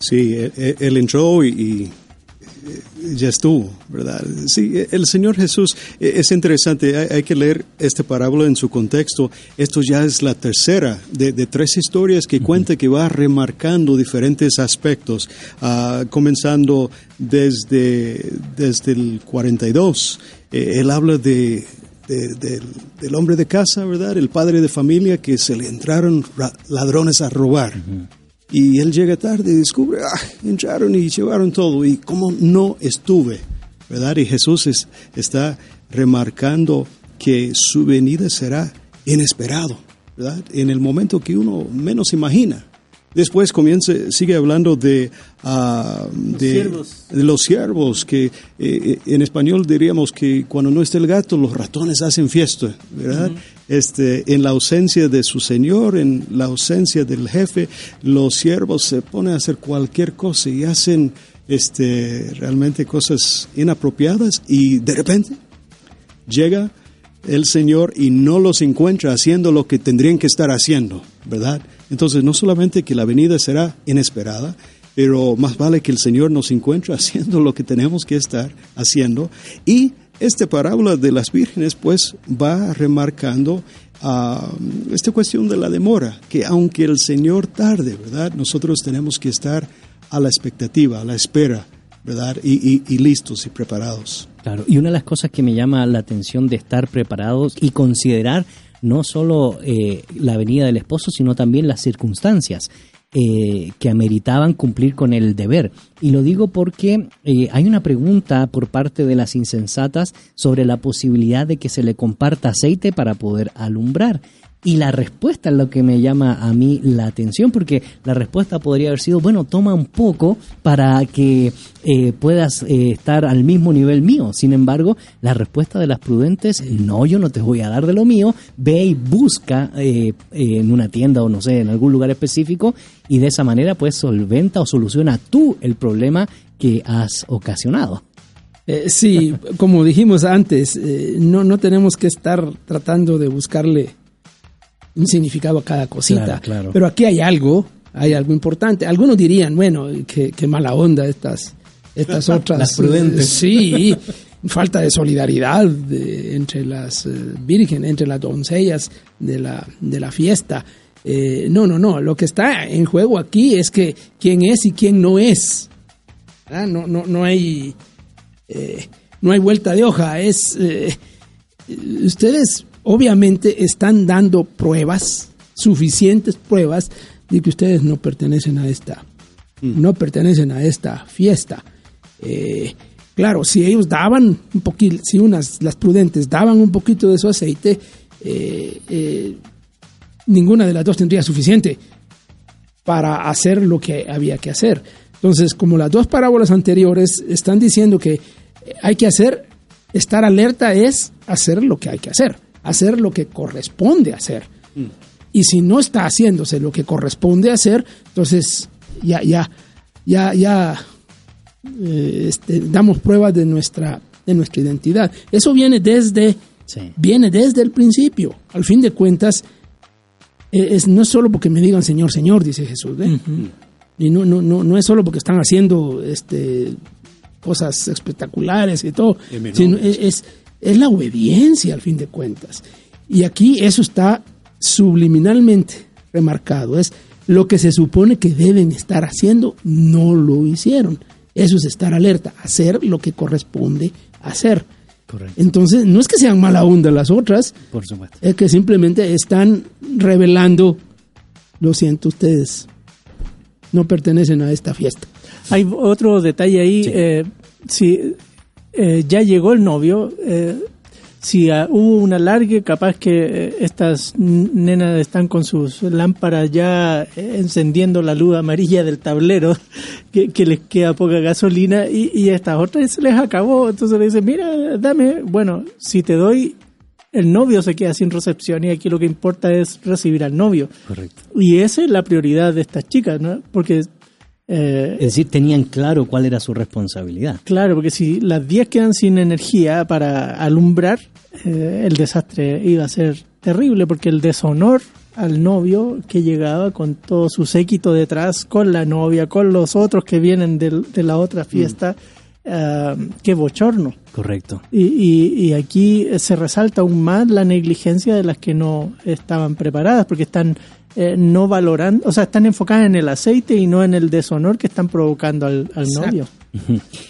Sí, él, entró y, ya estuvo, ¿verdad? Sí, el Señor Jesús eh, es interesante, hay, hay, que leer esta parábola en su contexto. Esto ya es la tercera de, de tres historias que uh cuenta que va remarcando diferentes aspectos, uh, comenzando desde, desde el 42. Eh, él habla de de- del, del hombre de casa, ¿verdad? El padre de familia que se le entraron ra- ladrones a robar. Y él llega tarde y descubre, ah, entraron y llevaron todo. Y cómo no estuve, ¿verdad? Y Jesús es- está remarcando que su venida será inesperado, ¿verdad? En el momento que uno menos imagina. Después comienza, sigue hablando de, ah, de, siervos. de los siervos, que eh, eh, en español diríamos que cuando no está el gato, los ratones hacen fiesta, ¿verdad? este, en la ausencia de su señor, en la ausencia del jefe, los siervos se ponen a hacer cualquier cosa y hacen este, realmente cosas inapropiadas y de repente llega el Señor y no los encuentra haciendo lo que tendrían que estar haciendo, ¿verdad? Entonces, no solamente que la venida será inesperada, pero más vale que el Señor nos encuentre haciendo lo que tenemos que estar haciendo. Y esta parábola de las vírgenes, pues, va remarcando ah, esta cuestión de la demora, que aunque el Señor tarde, ¿verdad? Nosotros tenemos que estar a la expectativa, a la espera, ¿verdad? Y, y- y listos y preparados. Claro, y una de las cosas que me llama la atención de estar preparados y considerar no solo eh, la venida del esposo, sino también las circunstancias eh, que ameritaban cumplir con el deber. Y lo digo porque eh, hay una pregunta por parte de las insensatas sobre la posibilidad de que se le comparta aceite para poder alumbrar. Y la respuesta es lo que me llama a mí la atención, porque la respuesta podría haber sido, bueno, toma un poco para que eh, puedas eh, estar al mismo nivel mío. Sin embargo, la respuesta de las prudentes, no, yo no te voy a dar de lo mío, ve y busca eh, en una tienda o no sé, en algún lugar específico, y de esa manera pues solventa o soluciona tú el problema que has ocasionado. Sí, como dijimos antes, no, no tenemos que estar tratando de buscarle un significado a cada cosita. Claro, claro. Pero aquí hay algo, hay algo importante. Algunos dirían, bueno, qué, qué mala onda estas, estas otras. Las prudentes. eh, sí, falta de solidaridad de- entre las eh, vírgenes, entre las doncellas de la, de la fiesta. Eh, no, no, no. Lo que está en juego aquí es que quién es y quién no es. Ah, No, no, no hay eh, no hay vuelta de hoja. Es eh, ustedes obviamente están dando pruebas, suficientes pruebas de que ustedes no pertenecen a esta, no pertenecen a esta fiesta. Eh, claro, si ellos daban un poquito, si unas las prudentes daban un poquito de su aceite, eh, eh, ninguna de las dos tendría suficiente para hacer lo que había que hacer. Entonces, como las dos parábolas anteriores están diciendo que hay que hacer, estar alerta es hacer lo que hay que hacer, hacer lo que corresponde hacer. Y si no está haciéndose lo que corresponde hacer, entonces ya, ya, ya, ya eh, este, damos pruebas de nuestra, de nuestra identidad. Eso viene desde, Sí. viene desde el principio. Al fin de cuentas, eh, es, no es solo porque me digan Señor, Señor, dice Jesús. ¿eh? Y no, no, no, no es solo porque están haciendo este, cosas espectaculares y todo, sino es, es, es la obediencia al fin de cuentas. Y aquí eso está subliminalmente remarcado. Es lo que se supone que deben estar haciendo, no lo hicieron. Eso es estar alerta, hacer lo que corresponde hacer. Correcto. Entonces, no es que sean mala onda las otras, Por supuesto. es que simplemente están revelando, lo siento ustedes, no pertenecen a esta fiesta. Hay otro detalle ahí. Sí. eh, si eh, ya llegó el novio, eh, si hubo una larga, capaz que eh, estas nenas están con sus lámparas ya encendiendo la luz amarilla del tablero, que, que les queda poca gasolina, y, y a estas otras se les acabó. Entonces le dicen, mira, dame, bueno, si te doy, el novio se queda sin recepción y aquí lo que importa es recibir al novio. Correcto. Y esa es la prioridad de estas chicas, ¿no? Porque... eh, Es decir, tenían claro cuál era su responsabilidad. Claro, porque si las 10 quedan sin energía para alumbrar, eh, el desastre iba a ser terrible, porque el deshonor al novio que llegaba con todo su séquito detrás, con la novia, con los otros que vienen del- de, la otra fiesta, eh, qué bochorno. Correcto. Y, y- y aquí se resalta aún más la negligencia de las que no estaban preparadas, porque están eh, no valorando, o sea, están enfocadas en el aceite y no en el deshonor que están provocando al, novio.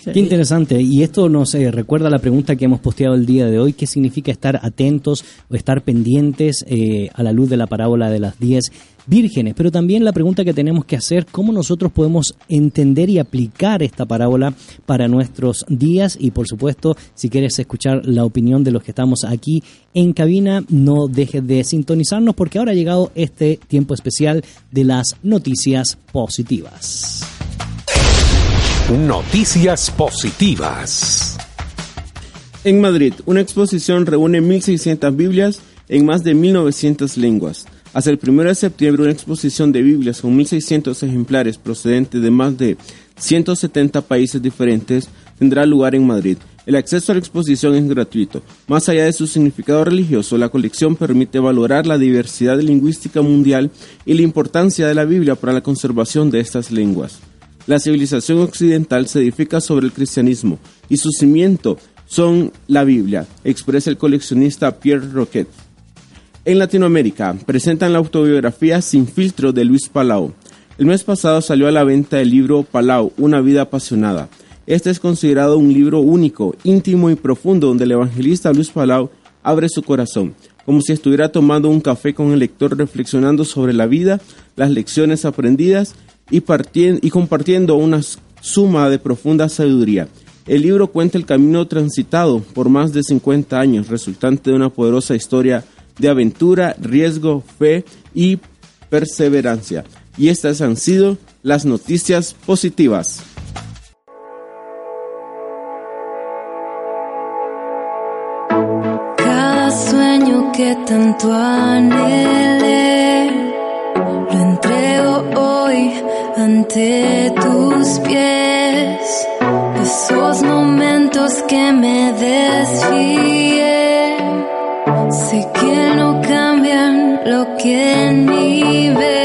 Qué interesante. Y esto nos eh, recuerda la pregunta que hemos posteado el día de hoy. ¿Qué significa estar atentos o estar pendientes eh, a la luz de la parábola de las diez vírgenes? Pero también la pregunta que tenemos que hacer, ¿cómo nosotros podemos entender y aplicar esta parábola para nuestros días? Y por supuesto, si quieres escuchar la opinión de los que estamos aquí en cabina, no dejes de sintonizarnos porque ahora ha llegado este tiempo especial de las noticias positivas. Noticias positivas. En Madrid, una exposición reúne 1.600 Biblias en más de 1.900 lenguas. Hasta el 1 de septiembre, una exposición de Biblias con 1.600 ejemplares procedentes de más de 170 países diferentes tendrá lugar en Madrid. El acceso a la exposición es gratuito. Más allá de su significado religioso, la colección permite valorar la diversidad lingüística mundial y la importancia de la Biblia para la conservación de estas lenguas. La civilización occidental se edifica sobre el cristianismo y su cimiento son la Biblia, expresa el coleccionista Pierre Roquet. En Latinoamérica presentan la autobiografía Sin filtro de Luis Palau. El mes pasado salió a la venta el libro Palau, Una vida apasionada. Este es considerado un libro único, íntimo y profundo donde el evangelista Luis Palau abre su corazón, como si estuviera tomando un café con el lector reflexionando sobre la vida, las lecciones aprendidas y, partien- y compartiendo una suma de profunda sabiduría. El libro cuenta el camino transitado por más de 50 años, resultante de una poderosa historia de aventura, riesgo, fe y perseverancia. Y estas han sido las noticias positivas. Que tanto anhelé, lo entrego hoy ante tus pies. Esos momentos que me desfié, sé que no cambian lo que ni ves.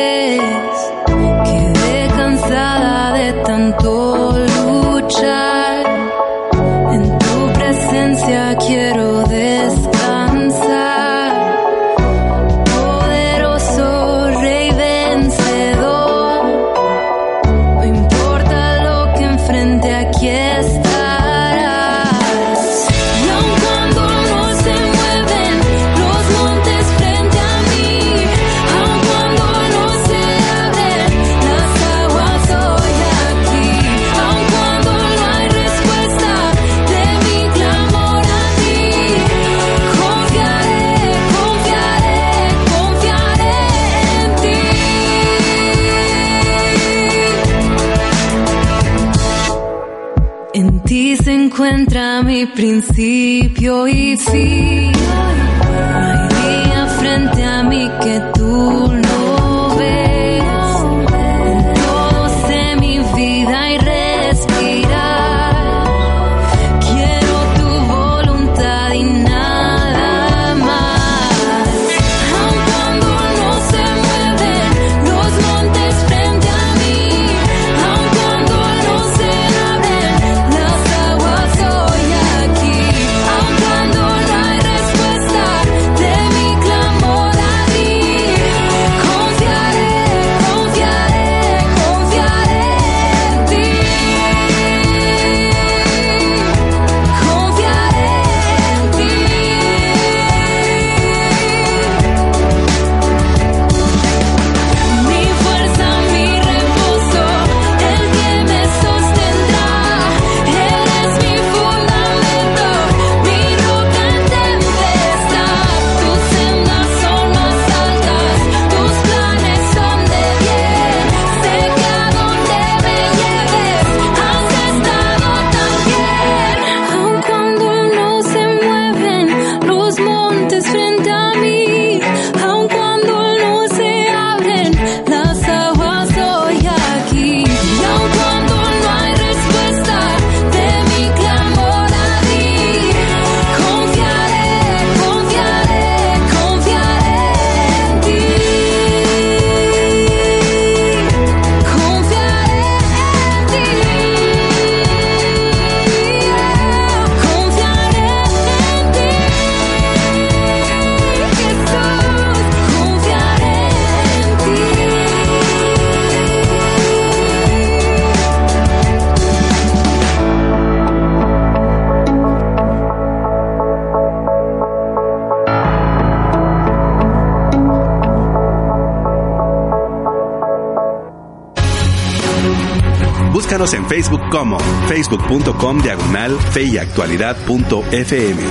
Búscanos en Facebook como facebook.com diagonal fe y actualidad punto FM.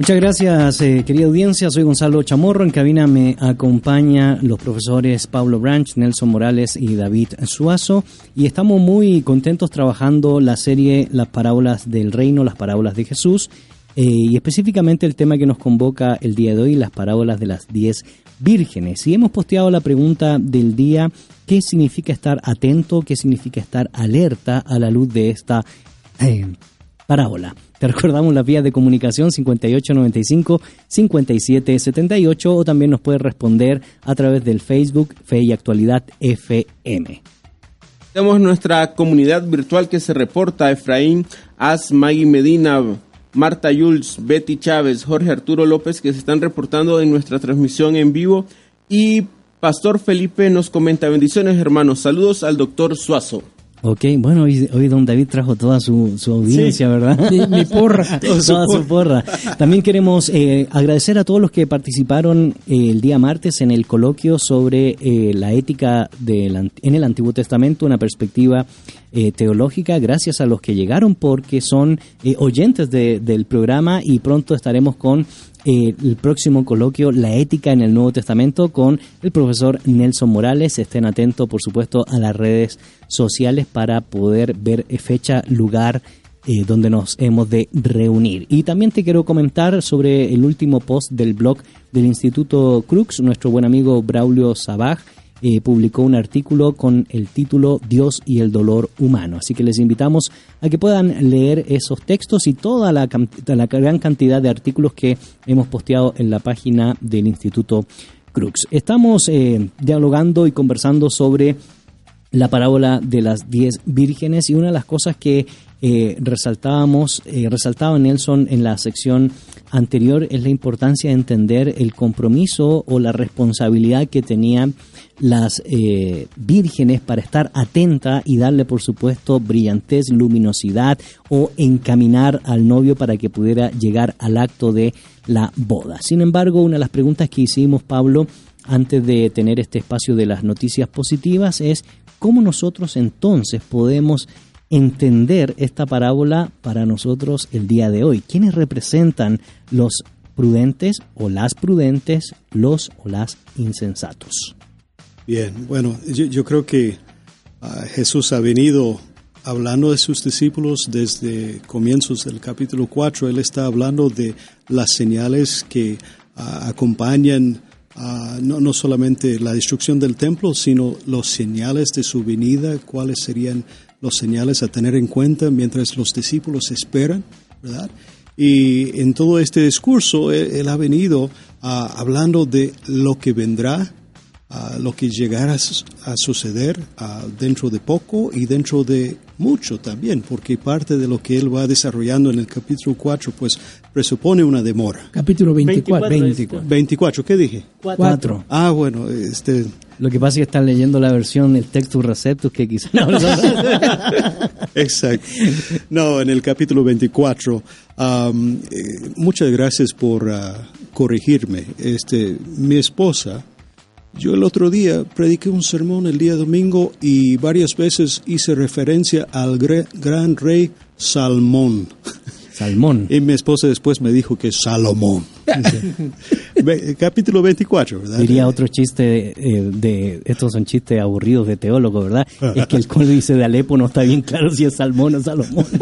Muchas gracias, eh, querida audiencia. Soy Gonzalo Chamorro. En cabina me acompaña los profesores Pablo Branch, Nelson Morales y David Suazo. Y estamos muy contentos trabajando la serie Las parábolas del reino, las parábolas de Jesús. eh, y específicamente el tema que nos convoca el día de hoy, las parábolas de las diez vírgenes. Y hemos posteado la pregunta del día, ¿qué significa estar atento? ¿Qué significa estar alerta a la luz de esta eh, parábola. Te recordamos las vías de comunicación 5895-5778 o también nos puedes responder a través del Facebook Fe y Actualidad FM. Tenemos nuestra comunidad virtual que se reporta. Efraín As, Maggie Medina, Marta Yuls, Betty Chávez, Jorge Arturo López que se están reportando en nuestra transmisión en vivo. Y Pastor Felipe nos comenta bendiciones hermanos. Saludos al doctor Suazo. Ok, bueno, hoy, hoy don David trajo toda su, su audiencia, ¿verdad? Mi- mi porra. toda su porra. También queremos eh, agradecer a todos los que participaron eh, el día martes en el coloquio sobre eh, la ética del en el Antiguo Testamento, una perspectiva eh, teológica. Gracias a los que llegaron porque son eh, oyentes de- del programa y pronto estaremos con eh, el próximo coloquio, La ética en el Nuevo Testamento, con el profesor Nelson Morales. Estén atentos, por supuesto, a las redes sociales para poder ver eh, fecha, lugar eh, donde nos hemos de reunir. Y también te quiero comentar sobre el último post del blog del Instituto Crux. Nuestro buen amigo Braulio Sabaj eh, publicó un artículo con el título Dios y el dolor humano. Así que les invitamos a que puedan leer esos textos y toda la, gran cantidad de artículos que hemos posteado en la página del Instituto Crux. Estamos eh, dialogando y conversando sobre la parábola de las diez vírgenes y una de las cosas que eh, resaltábamos, eh, resaltaba Nelson en la sección anterior es la importancia de entender el compromiso o la responsabilidad que tenían las eh, vírgenes para estar atenta y darle por supuesto brillantez, luminosidad o encaminar al novio para que pudiera llegar al acto de la boda. Sin embargo, una de las preguntas que hicimos, Pablo, antes de tener este espacio de las noticias positivas es cómo nosotros entonces podemos entender esta parábola para nosotros el día de hoy. ¿Quiénes representan los prudentes o las prudentes, los o las insensatos? Bien, bueno, yo, yo creo que ah, Jesús ha venido hablando de sus discípulos desde comienzos del capítulo 4. Él está hablando de las señales que ah, acompañan ah, no, no solamente la destrucción del templo, sino los señales de su venida, cuáles serían los señales a tener en cuenta mientras los discípulos esperan, ¿verdad? Y en todo este discurso él, ha venido hablando de lo que vendrá, a lo que llegará a, su- a suceder dentro de poco y dentro de mucho también, porque parte de lo que él va desarrollando en el capítulo 4 pues presupone una demora. Capítulo 24. 24. 24, ¿qué dije? Cuatro. Ah, bueno, este Lo que pasa es que están leyendo la versión, el textus receptus que quizás no, Exacto. No, en el capítulo 24. am, eh, muchas gracias por ah, corregirme. Este, mi esposa, yo el otro día prediqué un sermón el día domingo y varias veces hice referencia al gran rey Salmón. Salmón. Y mi esposa después me dijo que es Salomón. Capítulo 24, ¿verdad? Diría otro chiste eh, de, estos son chistes aburridos de teólogo, ¿verdad? Es que el códice de Alepo no está bien claro si es Salmón o Salomón.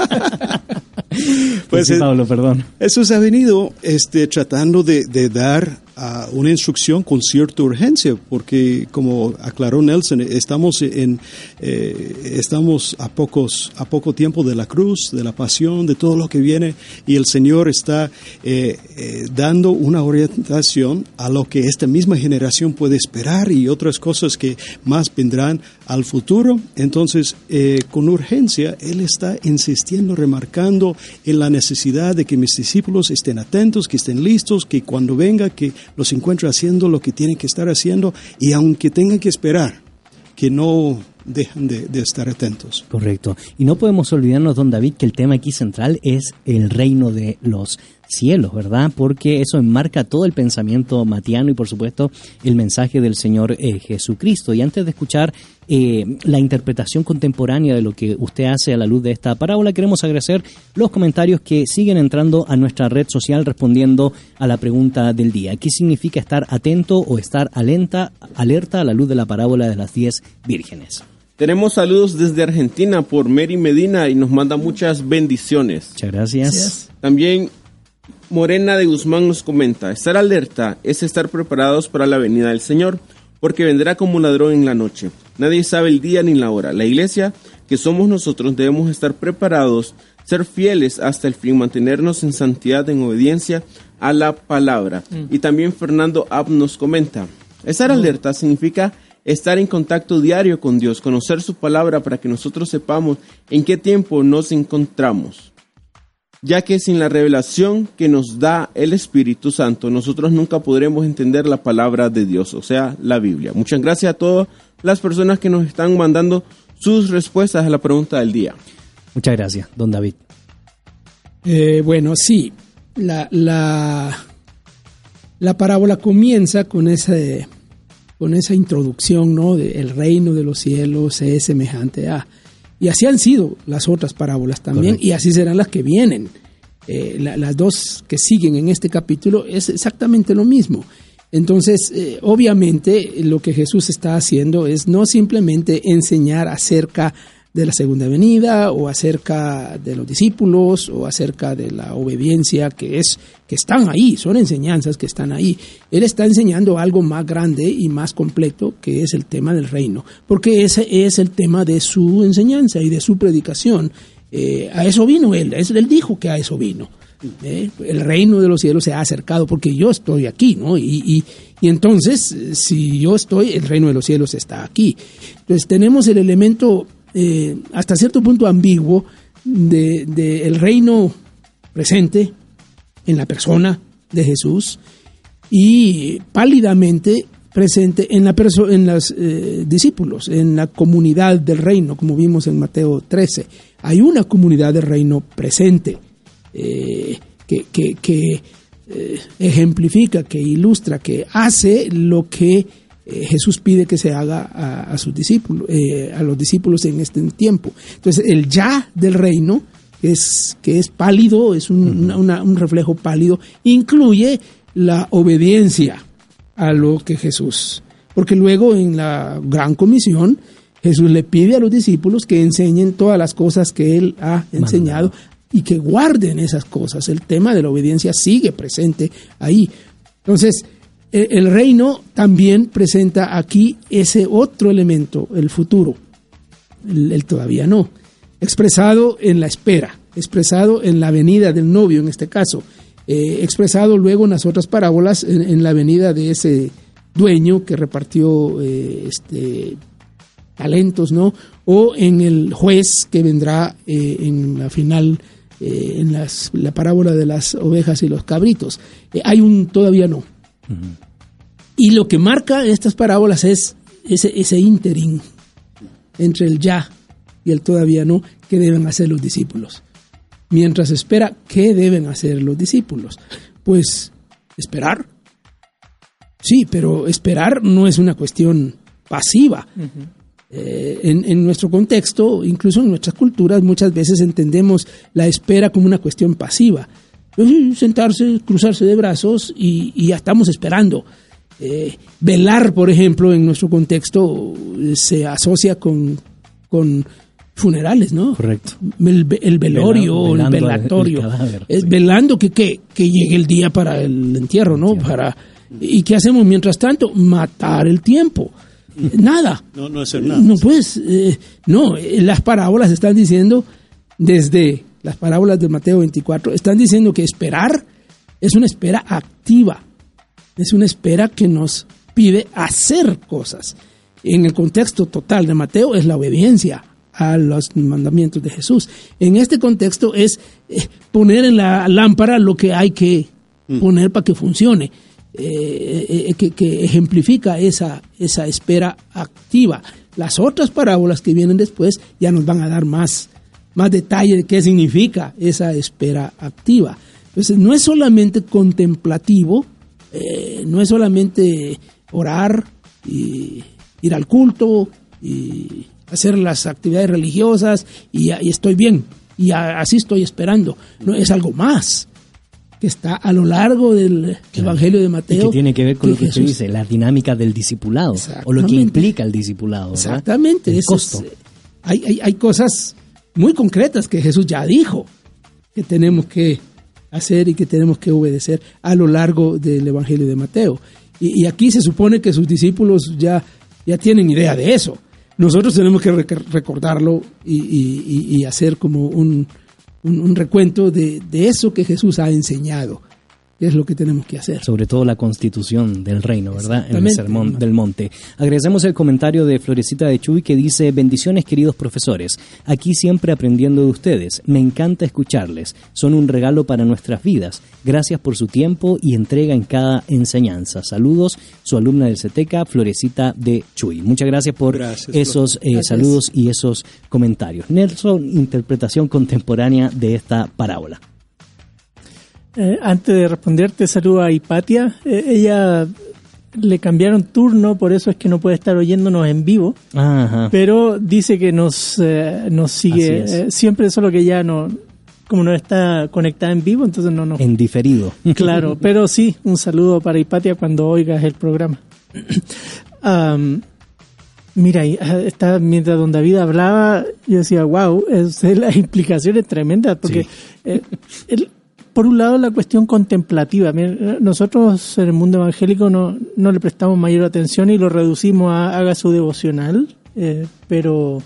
Pues sí, eh, Pablo, perdón. Jesús ha venido este, tratando de, de dar una instrucción con cierta urgencia, porque como aclaró Nelson, estamos en eh, estamos a pocos a poco tiempo de la cruz, de la pasión, de todo lo que viene, y el Señor está eh, eh, dando una orientación a lo que esta misma generación puede esperar y otras cosas que más vendrán al futuro. Entonces, con urgencia, Él está insistiendo, remarcando en la necesidad de que mis discípulos estén atentos, que estén listos, que cuando venga, que los encuentre haciendo lo que tienen que estar haciendo y aunque tengan que esperar, que no dejan de, de estar atentos. Correcto. Y no podemos olvidarnos, don David, que el tema aquí central es el reino de los cielos, ¿verdad? Porque eso enmarca todo el pensamiento matiano y por supuesto el mensaje del Señor eh, Jesucristo. Y antes de escuchar eh, la interpretación contemporánea de lo que usted hace a la luz de esta parábola, queremos agradecer los comentarios que siguen entrando a nuestra red social respondiendo a la pregunta del día. ¿Qué significa estar atento o estar alenta, alerta a la luz de la parábola de las diez vírgenes? Tenemos saludos desde Argentina por Mary Medina y nos manda muchas bendiciones. Muchas gracias. También Morena de Guzmán nos comenta, estar alerta es estar preparados para la venida del Señor, porque vendrá como ladrón en la noche. Nadie sabe el día ni la hora. La iglesia, que somos nosotros, debemos estar preparados, ser fieles hasta el fin, mantenernos en santidad, en obediencia a la palabra. Y también Fernando Ab nos comenta, estar alerta significa estar en contacto diario con Dios, conocer su palabra para que nosotros sepamos en qué tiempo nos encontramos ya que sin la revelación que nos da el Espíritu Santo, nosotros nunca podremos entender la palabra de Dios, o sea, la Biblia. Muchas gracias a todas las personas que nos están mandando sus respuestas a la pregunta del día. Muchas gracias, don David. Eh, bueno, sí, la, la, la parábola comienza con ese con esa introducción, ¿no? De el reino de los cielos es semejante a. Y así han sido las otras parábolas también, Correcto. y así serán las que vienen. Eh, la- las dos que siguen en este capítulo es exactamente lo mismo. Entonces, eh, obviamente, lo que Jesús está haciendo es no simplemente enseñar acerca de la segunda venida o acerca de los discípulos o acerca de la obediencia que es que están ahí, son enseñanzas que están ahí. Él está enseñando algo más grande y más completo que es el tema del reino, porque ese es el tema de su enseñanza y de su predicación. Eh, a eso vino él, él dijo que a eso vino. ¿eh? El reino de los cielos se ha acercado porque yo estoy aquí, ¿no? Y, y- y entonces, si yo estoy, el reino de los cielos está aquí. Entonces tenemos el elemento eh, hasta cierto punto ambiguo de, de reino presente en la persona de Jesús y pálidamente presente en la en los discípulos, en la comunidad del reino, como vimos en Mateo 13. Hay una comunidad del reino presente eh, que, eh, ejemplifica, que ilustra, que hace lo que eh, Jesús pide que se haga a, a sus discípulos, eh, a los discípulos en este tiempo. Entonces, el ya del reino es que es pálido, es un, una- una- un reflejo pálido, incluye la obediencia a lo que Jesús. Porque luego en la gran comisión, Jesús le pide a los discípulos que enseñen todas las cosas que él ha enseñado y que guarden esas cosas. El tema de la obediencia sigue presente ahí. Entonces, el reino también presenta aquí ese otro elemento, el futuro, el, todavía no, expresado en la espera, expresado en la venida del novio en este caso, eh, expresado luego en las otras parábolas en, la venida de ese dueño que repartió eh, este, talentos, ¿no? O en el juez que vendrá eh, en la final, eh, en las, la parábola de las ovejas y los cabritos. Eh, hay un todavía no. Y lo que marca estas parábolas es ese, ese interín entre el ya y el todavía no que deben hacer los discípulos. Mientras espera, ¿qué deben hacer los discípulos? Pues esperar. Sí, pero esperar no es una cuestión pasiva. Eh, en, en nuestro contexto, incluso en nuestras culturas, muchas veces entendemos la espera como una cuestión pasiva. Sentarse, cruzarse de brazos y, y ya estamos esperando. Eh, velar, por ejemplo, en nuestro contexto eh, se asocia con, con funerales, ¿no? Correcto. El, ve- el velorio, Vela- el velatorio. el cadáver, Es sí. velando que, que, que llegue el día para el entierro, ¿no? Entierro. Para, ¿Y qué hacemos mientras tanto? Matar el tiempo. Nada. No, no hacer nada. No, pues, eh, no, las parábolas están diciendo, desde las parábolas de Mateo 24, están diciendo que esperar es una espera activa, es una espera que nos pide hacer cosas. En el contexto total de Mateo es la obediencia a los mandamientos de Jesús. En este contexto es eh, poner en la lámpara lo que hay que poner para que funcione eh, eh, que, que ejemplifica esa, esa espera activa. Las otras parábolas que vienen después ya nos van a dar más, más detalle de qué significa esa espera activa. Entonces, no es solamente contemplativo, eh, no es solamente orar y ir al culto y hacer las actividades religiosas y, y estoy bien y a- así estoy esperando. No, es algo más que está a lo largo del Evangelio de Y Mateo. que tiene que ver con lo que usted Jesús- dice, la dinámica del discipulado, o lo que implica el discipulado. ¿verdad? Exactamente. El es, costo. eh, hay, hay, hay cosas muy concretas que Jesús ya dijo que tenemos que hacer y que tenemos que obedecer a lo largo del Evangelio de Mateo. Y, aquí se supone que sus discípulos ya, ya tienen idea de eso. Nosotros tenemos que rec- recordarlo y hacer como un, un- un recuento de, de eso que Jesús ha enseñado. Es lo que tenemos que hacer. sobre todo la constitución del reino, ¿verdad? En el sermón del monte. Agradecemos el comentario de Florecita de Chuy que dice, bendiciones queridos profesores, aquí siempre aprendiendo de ustedes, me encanta escucharles, son un regalo para nuestras vidas, gracias por su tiempo y entrega en cada enseñanza. Saludos, su alumna del CETECA, Florecita de Chuy. Muchas gracias por Gracias, esos eh, saludos y esos comentarios. Nelson, interpretación contemporánea de esta parábola. Eh, antes de responderte, saludo a Hipatia. Eh, ella le cambiaron turno, por eso es que no puede estar oyéndonos en vivo, Ajá. pero dice que nos, eh, nos sigue eh, siempre, solo que ya no, como no está conectada en vivo, entonces no nos... En diferido. Claro, pero sí, un saludo para Hipatia cuando oigas el programa. Am, mira, ah, está, mientras don David hablaba, yo decía, wow, es, las implicaciones tremendas, porque Sí. eh, el- por un lado la cuestión contemplativa, nosotros en el mundo evangélico no, no le prestamos mayor atención y lo reducimos a haga su devocional, eh, pero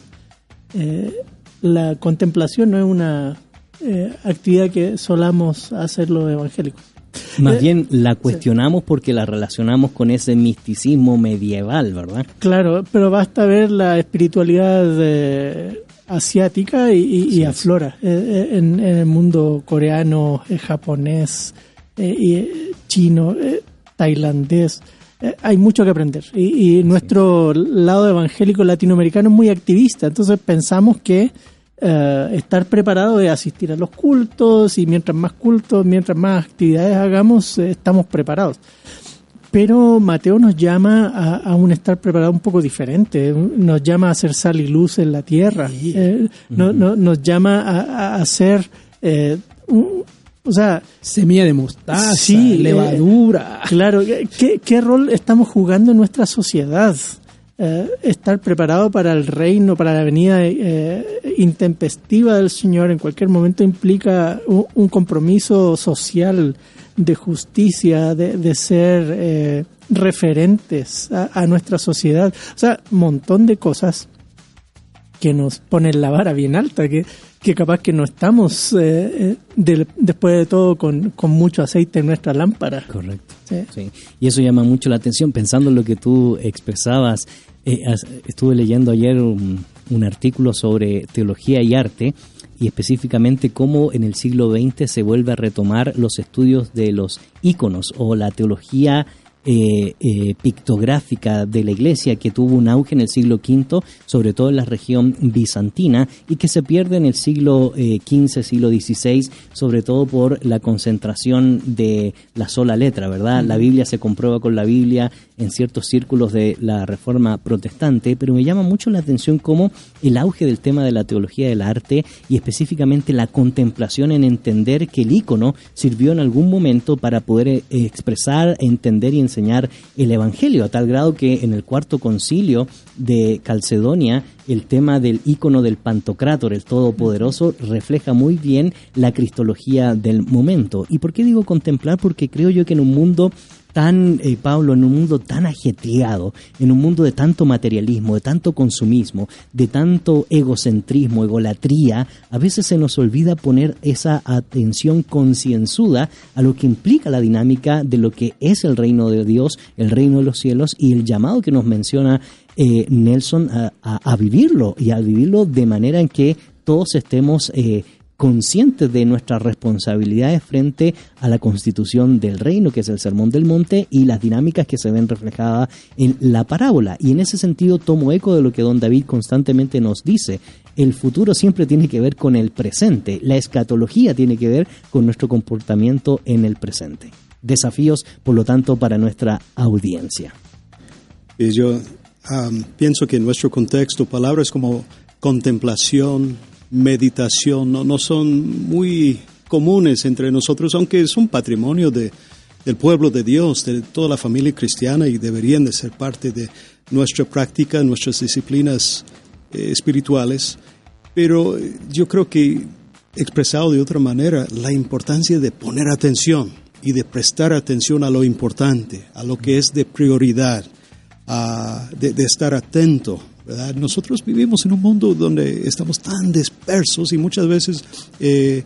eh, la contemplación no es una eh, actividad que solamos hacer los evangélicos. Más bien la cuestionamos porque la relacionamos con ese misticismo medieval, ¿verdad? Claro, pero basta ver la espiritualidad eh, asiática y, y- y aflora eh, eh, en, en el mundo coreano, eh, japonés, eh, chino, eh, tailandés. Eh, hay mucho que aprender. Y, y nuestro lado evangélico latinoamericano es muy activista, entonces pensamos que estar preparado es asistir a los cultos y mientras más cultos, mientras más actividades hagamos, estamos preparados. Pero Mateo nos llama a, a un estar preparado un poco diferente, nos llama a hacer sal y luz en la tierra, eh, no- no- nos llama a, a hacer, eh, un- o sea, Semilla de mostaza, Sí, eh, levadura. Claro, ¿qué, qué rol estamos jugando en nuestra sociedad? Eh, estar preparado para el reino, para la venida eh, intempestiva del Señor en cualquier momento implica un, un compromiso social de justicia, de, de ser eh, referentes a, a nuestra sociedad. O sea, un montón de cosas que nos ponen la vara bien alta, que, que capaz que no estamos, eh, eh, del- después de todo, con, con mucho aceite en nuestra lámpara. Correcto. Sí. Sí. Y eso llama mucho la atención, pensando en lo que tú expresabas. eh, estuve leyendo ayer un, un artículo sobre teología y arte y específicamente cómo en el siglo XX se vuelve a retomar los estudios de los íconos o la teología eh, eh, pictográfica de la iglesia que tuvo un auge en el siglo V, sobre todo en la región bizantina, y que se pierde en el siglo eh, XV, siglo XVI, sobre todo por la concentración de la sola letra, ¿verdad? La Biblia se comprueba con la Biblia en ciertos círculos de la reforma protestante, pero me llama mucho la atención cómo el auge del tema de la teología del arte y específicamente la contemplación en entender que el ícono sirvió en algún momento para poder eh, expresar, entender y enseñar el Evangelio, a tal grado que en el cuarto concilio de Calcedonia el tema del ícono del Pantocrátor, el Todopoderoso, refleja muy bien la cristología del momento. ¿Y por qué digo contemplar? Porque creo yo que en un mundo tan, eh, Pablo, en un mundo tan ajetreado, en un mundo de tanto materialismo, de tanto consumismo, de tanto egocentrismo, egolatría, a veces se nos olvida poner esa atención concienzuda a lo que implica la dinámica de lo que es el reino de Dios, el reino de los cielos y el llamado que nos menciona eh, Nelson a, a- vivirlo y a vivirlo de manera en que todos estemos eh, conscientes de nuestras responsabilidades frente a la constitución del reino, que es el Sermón del Monte, y las dinámicas que se ven reflejadas en la parábola. Y en ese sentido tomo eco de lo que don David constantemente nos dice. El futuro siempre tiene que ver con el presente. La escatología tiene que ver con nuestro comportamiento en el presente. Desafíos, por lo tanto, para nuestra audiencia. Y yo am, pienso que en nuestro contexto palabras como contemplación, meditación, no, no son muy comunes entre nosotros, aunque son patrimonio de, del pueblo de Dios, de toda la familia cristiana y deberían de ser parte de nuestra práctica, nuestras disciplinas eh, espirituales. Pero eh, yo creo que expresado de otra manera, la importancia de poner atención y de prestar atención a lo importante, a lo que es de prioridad, a- de estar atento. ¿Verdad? Nosotros vivimos en un mundo donde estamos tan dispersos y muchas veces eh,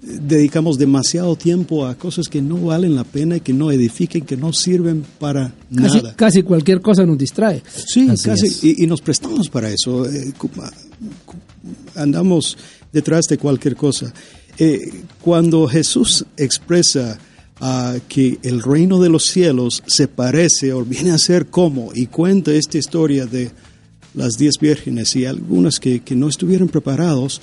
dedicamos demasiado tiempo a cosas que no valen la pena y que no edifiquen, que no sirven para Casi, nada. casi cualquier cosa nos distrae. Sí, Así casi, y, y nos prestamos para eso. eh, cu- andamos detrás de cualquier cosa. Eh, cuando Jesús expresa ah, que el reino de los cielos se parece o viene a ser como, y cuenta esta historia de las diez vírgenes y algunas que, que no estuvieron preparados,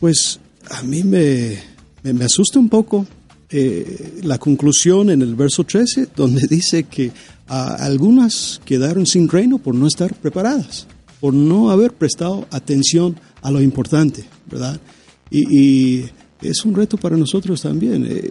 pues a mí me, me, asusta un poco eh, la conclusión en el verso 13, donde dice que ah, algunas quedaron sin reino por no estar preparadas, por no haber prestado atención a lo importante, ¿verdad? Y es un reto para nosotros también, eh,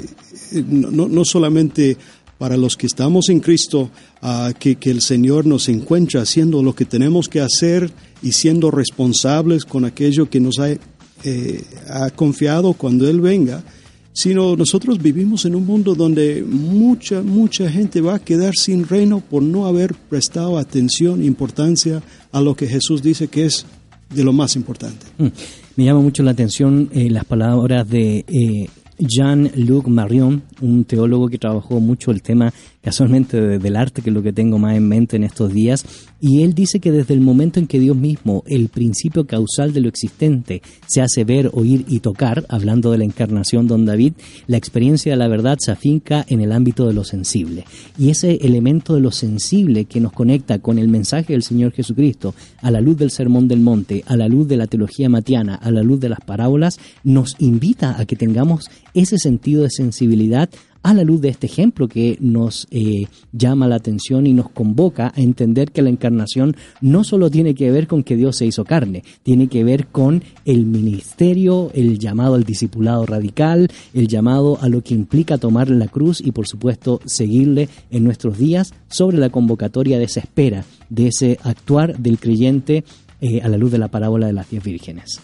eh, no, no- solamente para los que estamos en Cristo, ah, que, que el Señor nos encuentra haciendo lo que tenemos que hacer y siendo responsables con aquello que nos ha, eh, ha confiado cuando Él venga, sino nosotros vivimos en un mundo donde mucha, mucha gente va a quedar sin reino por no haber prestado atención, importancia a lo que Jesús dice que es de lo más importante. Mm. Me llama mucho la atención eh, las palabras de eh, Jean-Luc Marion, un teólogo que trabajó mucho el tema casualmente de- del arte, que es lo que tengo más en mente en estos días, y él dice que desde el momento en que Dios mismo, el principio causal de lo existente, se hace ver, oír y tocar, hablando de la encarnación don David, la experiencia de la verdad se afinca en el ámbito de lo sensible. Y ese elemento de lo sensible que nos conecta con el mensaje del Señor Jesucristo, a la luz del Sermón del Monte, a la luz de la teología matiana, a la luz de las parábolas, nos invita a que tengamos ese sentido de sensibilidad a la luz de este ejemplo que nos eh, llama la atención y nos convoca a entender que la encarnación no solo tiene que ver con que Dios se hizo carne, tiene que ver con el ministerio, el llamado al discipulado radical, el llamado a lo que implica tomar la cruz y por supuesto seguirle en nuestros días sobre la convocatoria de esa espera, de ese actuar del creyente eh, a la luz de la parábola de las diez vírgenes.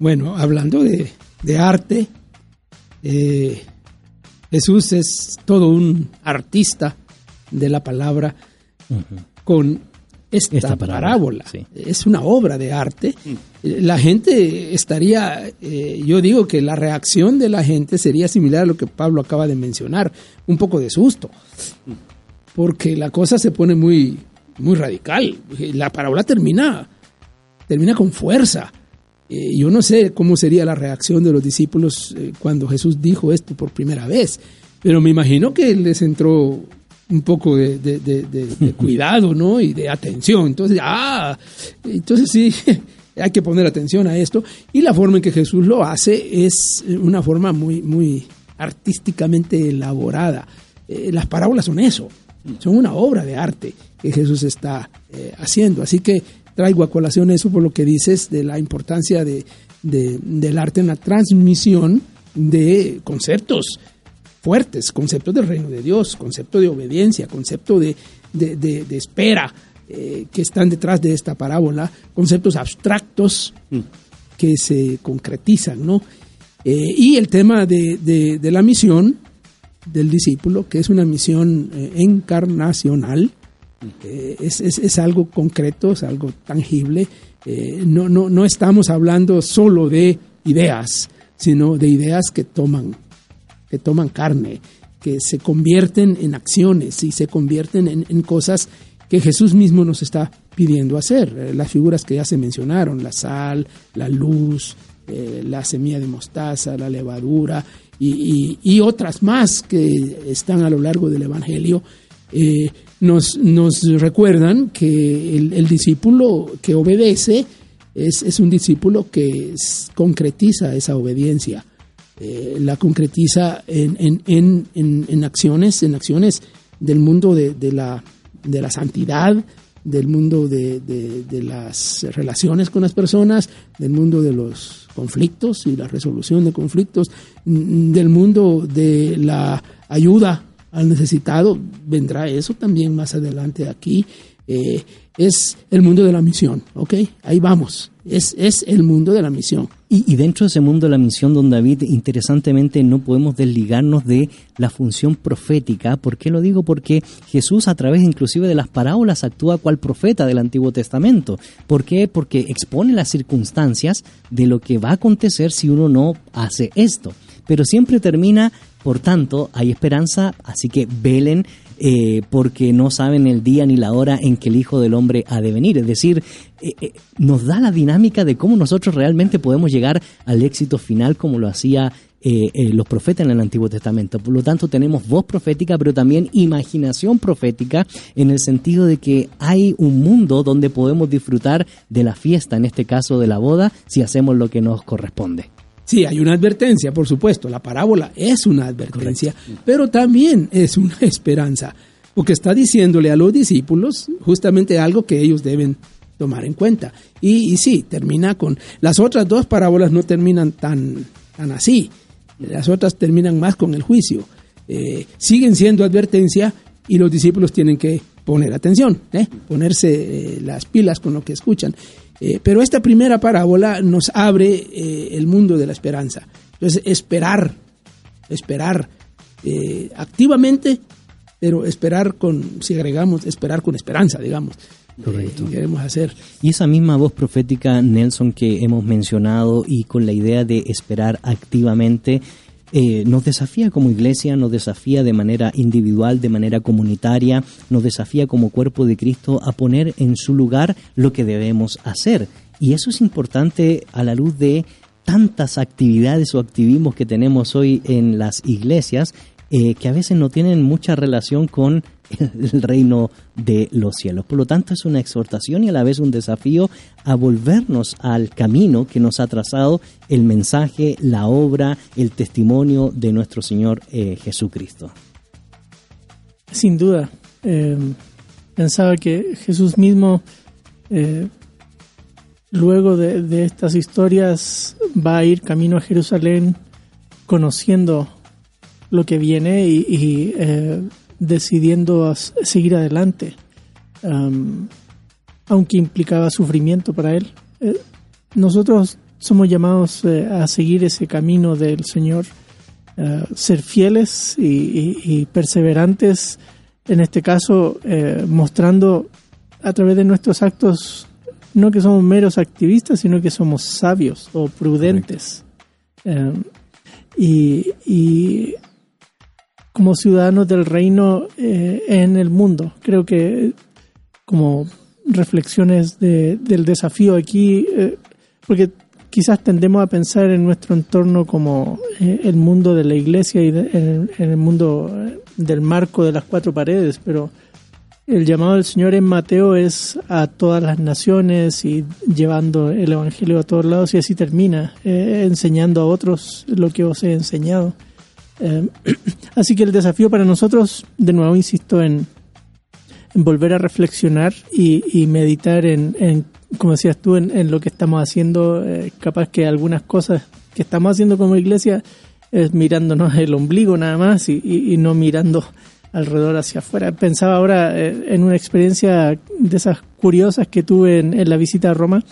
Bueno, hablando de, de arte, eh, Jesús es todo un artista de la palabra con esta, Esta parábola, parábola. sí. Es una obra de arte. Eh, La gente estaría, eh, yo digo que la reacción de la gente sería similar a lo que Pablo acaba de mencionar, un poco de susto, porque la cosa se pone muy, muy radical. La parábola termina, termina con fuerza. Eh, yo no sé cómo sería la reacción de los discípulos eh, cuando Jesús dijo esto por primera vez, pero me imagino que les entró un poco de, de- de- de- de cuidado, ¿no? Y de atención. Entonces, ah, entonces sí, hay que poner atención a esto. Y la forma en que Jesús lo hace es una forma muy, muy artísticamente elaborada. Eh, las parábolas son eso, son una obra de arte que Jesús está eh, haciendo. Así que traigo a colación eso por lo que dices de la importancia de, de- del arte en la transmisión de conceptos fuertes, conceptos del reino de Dios, concepto de obediencia, concepto de, de- de- de espera eh, que están detrás de esta parábola, conceptos abstractos que se concretizan, ¿no? Eh, y el tema de, la misión del discípulo, que es una misión eh, encarnacional, es, es- es algo concreto, es algo tangible. Eh, no, no, no estamos hablando solo de ideas, sino de ideas que toman, que toman carne, que se convierten en acciones y se convierten en, cosas que Jesús mismo nos está pidiendo hacer. Eh, las figuras que ya se mencionaron, la sal, la luz, eh, la semilla de mostaza, la levadura y, otras más que están a lo largo del Evangelio, eh, nos, nos recuerdan que el, el discípulo que obedece es, es un discípulo que concretiza esa obediencia eh, la concretiza en, en, en, en, acciones, en acciones del mundo de, de la, de la santidad, del mundo de, de- las relaciones con las personas, del mundo de los conflictos y la resolución de conflictos, del mundo de la ayuda al necesitado, vendrá eso también más adelante aquí. Eh, es el mundo de la misión, ¿ok? Ahí vamos, es, es el mundo de la misión. Y, y dentro de ese mundo de la misión, don David, interesantemente no podemos desligarnos de la función profética. ¿Por qué lo digo? Porque Jesús a través inclusive de las parábolas actúa cual profeta del Antiguo Testamento. ¿Por qué? Porque expone las circunstancias de lo que va a acontecer si uno no hace esto. Pero siempre termina, por tanto, hay esperanza, así que velen eh, porque no saben el día ni la hora en que el Hijo del Hombre ha de venir. Es decir, eh, eh, nos da la dinámica de cómo nosotros realmente podemos llegar al éxito final como lo hacía eh, eh, los profetas en el Antiguo Testamento. Por lo tanto, tenemos voz profética, pero también imaginación profética en el sentido de que hay un mundo donde podemos disfrutar de la fiesta, en este caso de la boda, si hacemos lo que nos corresponde. Sí, hay una advertencia, por supuesto. La parábola es una advertencia, pero también es una esperanza, porque está diciéndole a los discípulos justamente algo que ellos deben tomar en cuenta. Y, y sí, termina con... Las otras dos parábolas no terminan tan, tan así. Las otras terminan más con el juicio. Eh, siguen siendo advertencia y los discípulos tienen que poner atención, ¿eh? ponerse eh, las pilas con lo que escuchan. Eh, pero esta primera parábola nos abre eh, el mundo de la esperanza. Entonces, esperar, esperar eh, activamente, pero esperar con, si agregamos, esperar con esperanza, digamos. Correcto. Eh, queremos hacer. Y esa misma voz profética, Nelson, que hemos mencionado y con la idea de esperar activamente, eh, nos desafía como iglesia, nos desafía de manera individual, de manera comunitaria, nos desafía como cuerpo de Cristo a poner en su lugar lo que debemos hacer. Y eso es importante a la luz de tantas actividades o activismos que tenemos hoy en las iglesias eh, que a veces no tienen mucha relación con el reino de los cielos. Por lo tanto, es una exhortación y a la vez un desafío a volvernos al camino que nos ha trazado el mensaje, la obra, el testimonio de nuestro Señor eh, Jesucristo. Sin duda. Eh, pensaba que Jesús mismo, luego de, de estas historias, va a ir camino a Jerusalén conociendo lo que viene y, y, eh, decidiendo seguir adelante, um, aunque implicaba sufrimiento para él. Eh, nosotros somos llamados eh, a seguir ese camino del Señor, ser fieles y, y- y perseverantes, en este caso mostrando a través de nuestros actos no que somos meros activistas, sino que somos sabios o prudentes. Y, y como ciudadanos del reino eh, en el mundo. Creo que como reflexiones de- del desafío aquí, eh, porque quizás tendemos a pensar en nuestro entorno como eh, el mundo de la iglesia y de- en, el mundo del marco de las cuatro paredes, pero el llamado del Señor en Mateo es a todas las naciones y llevando el Evangelio a todos lados y así termina, enseñando a otros lo que os he enseñado. Eh, así que el desafío para nosotros, de nuevo insisto, en, en volver a reflexionar y, meditar en, como decías tú, en, lo que estamos haciendo. eh, capaz que algunas cosas que estamos haciendo como iglesia es mirándonos el ombligo nada más y no mirando alrededor hacia afuera. Pensaba ahora eh, en una experiencia de esas curiosas que tuve en, en la visita a Roma.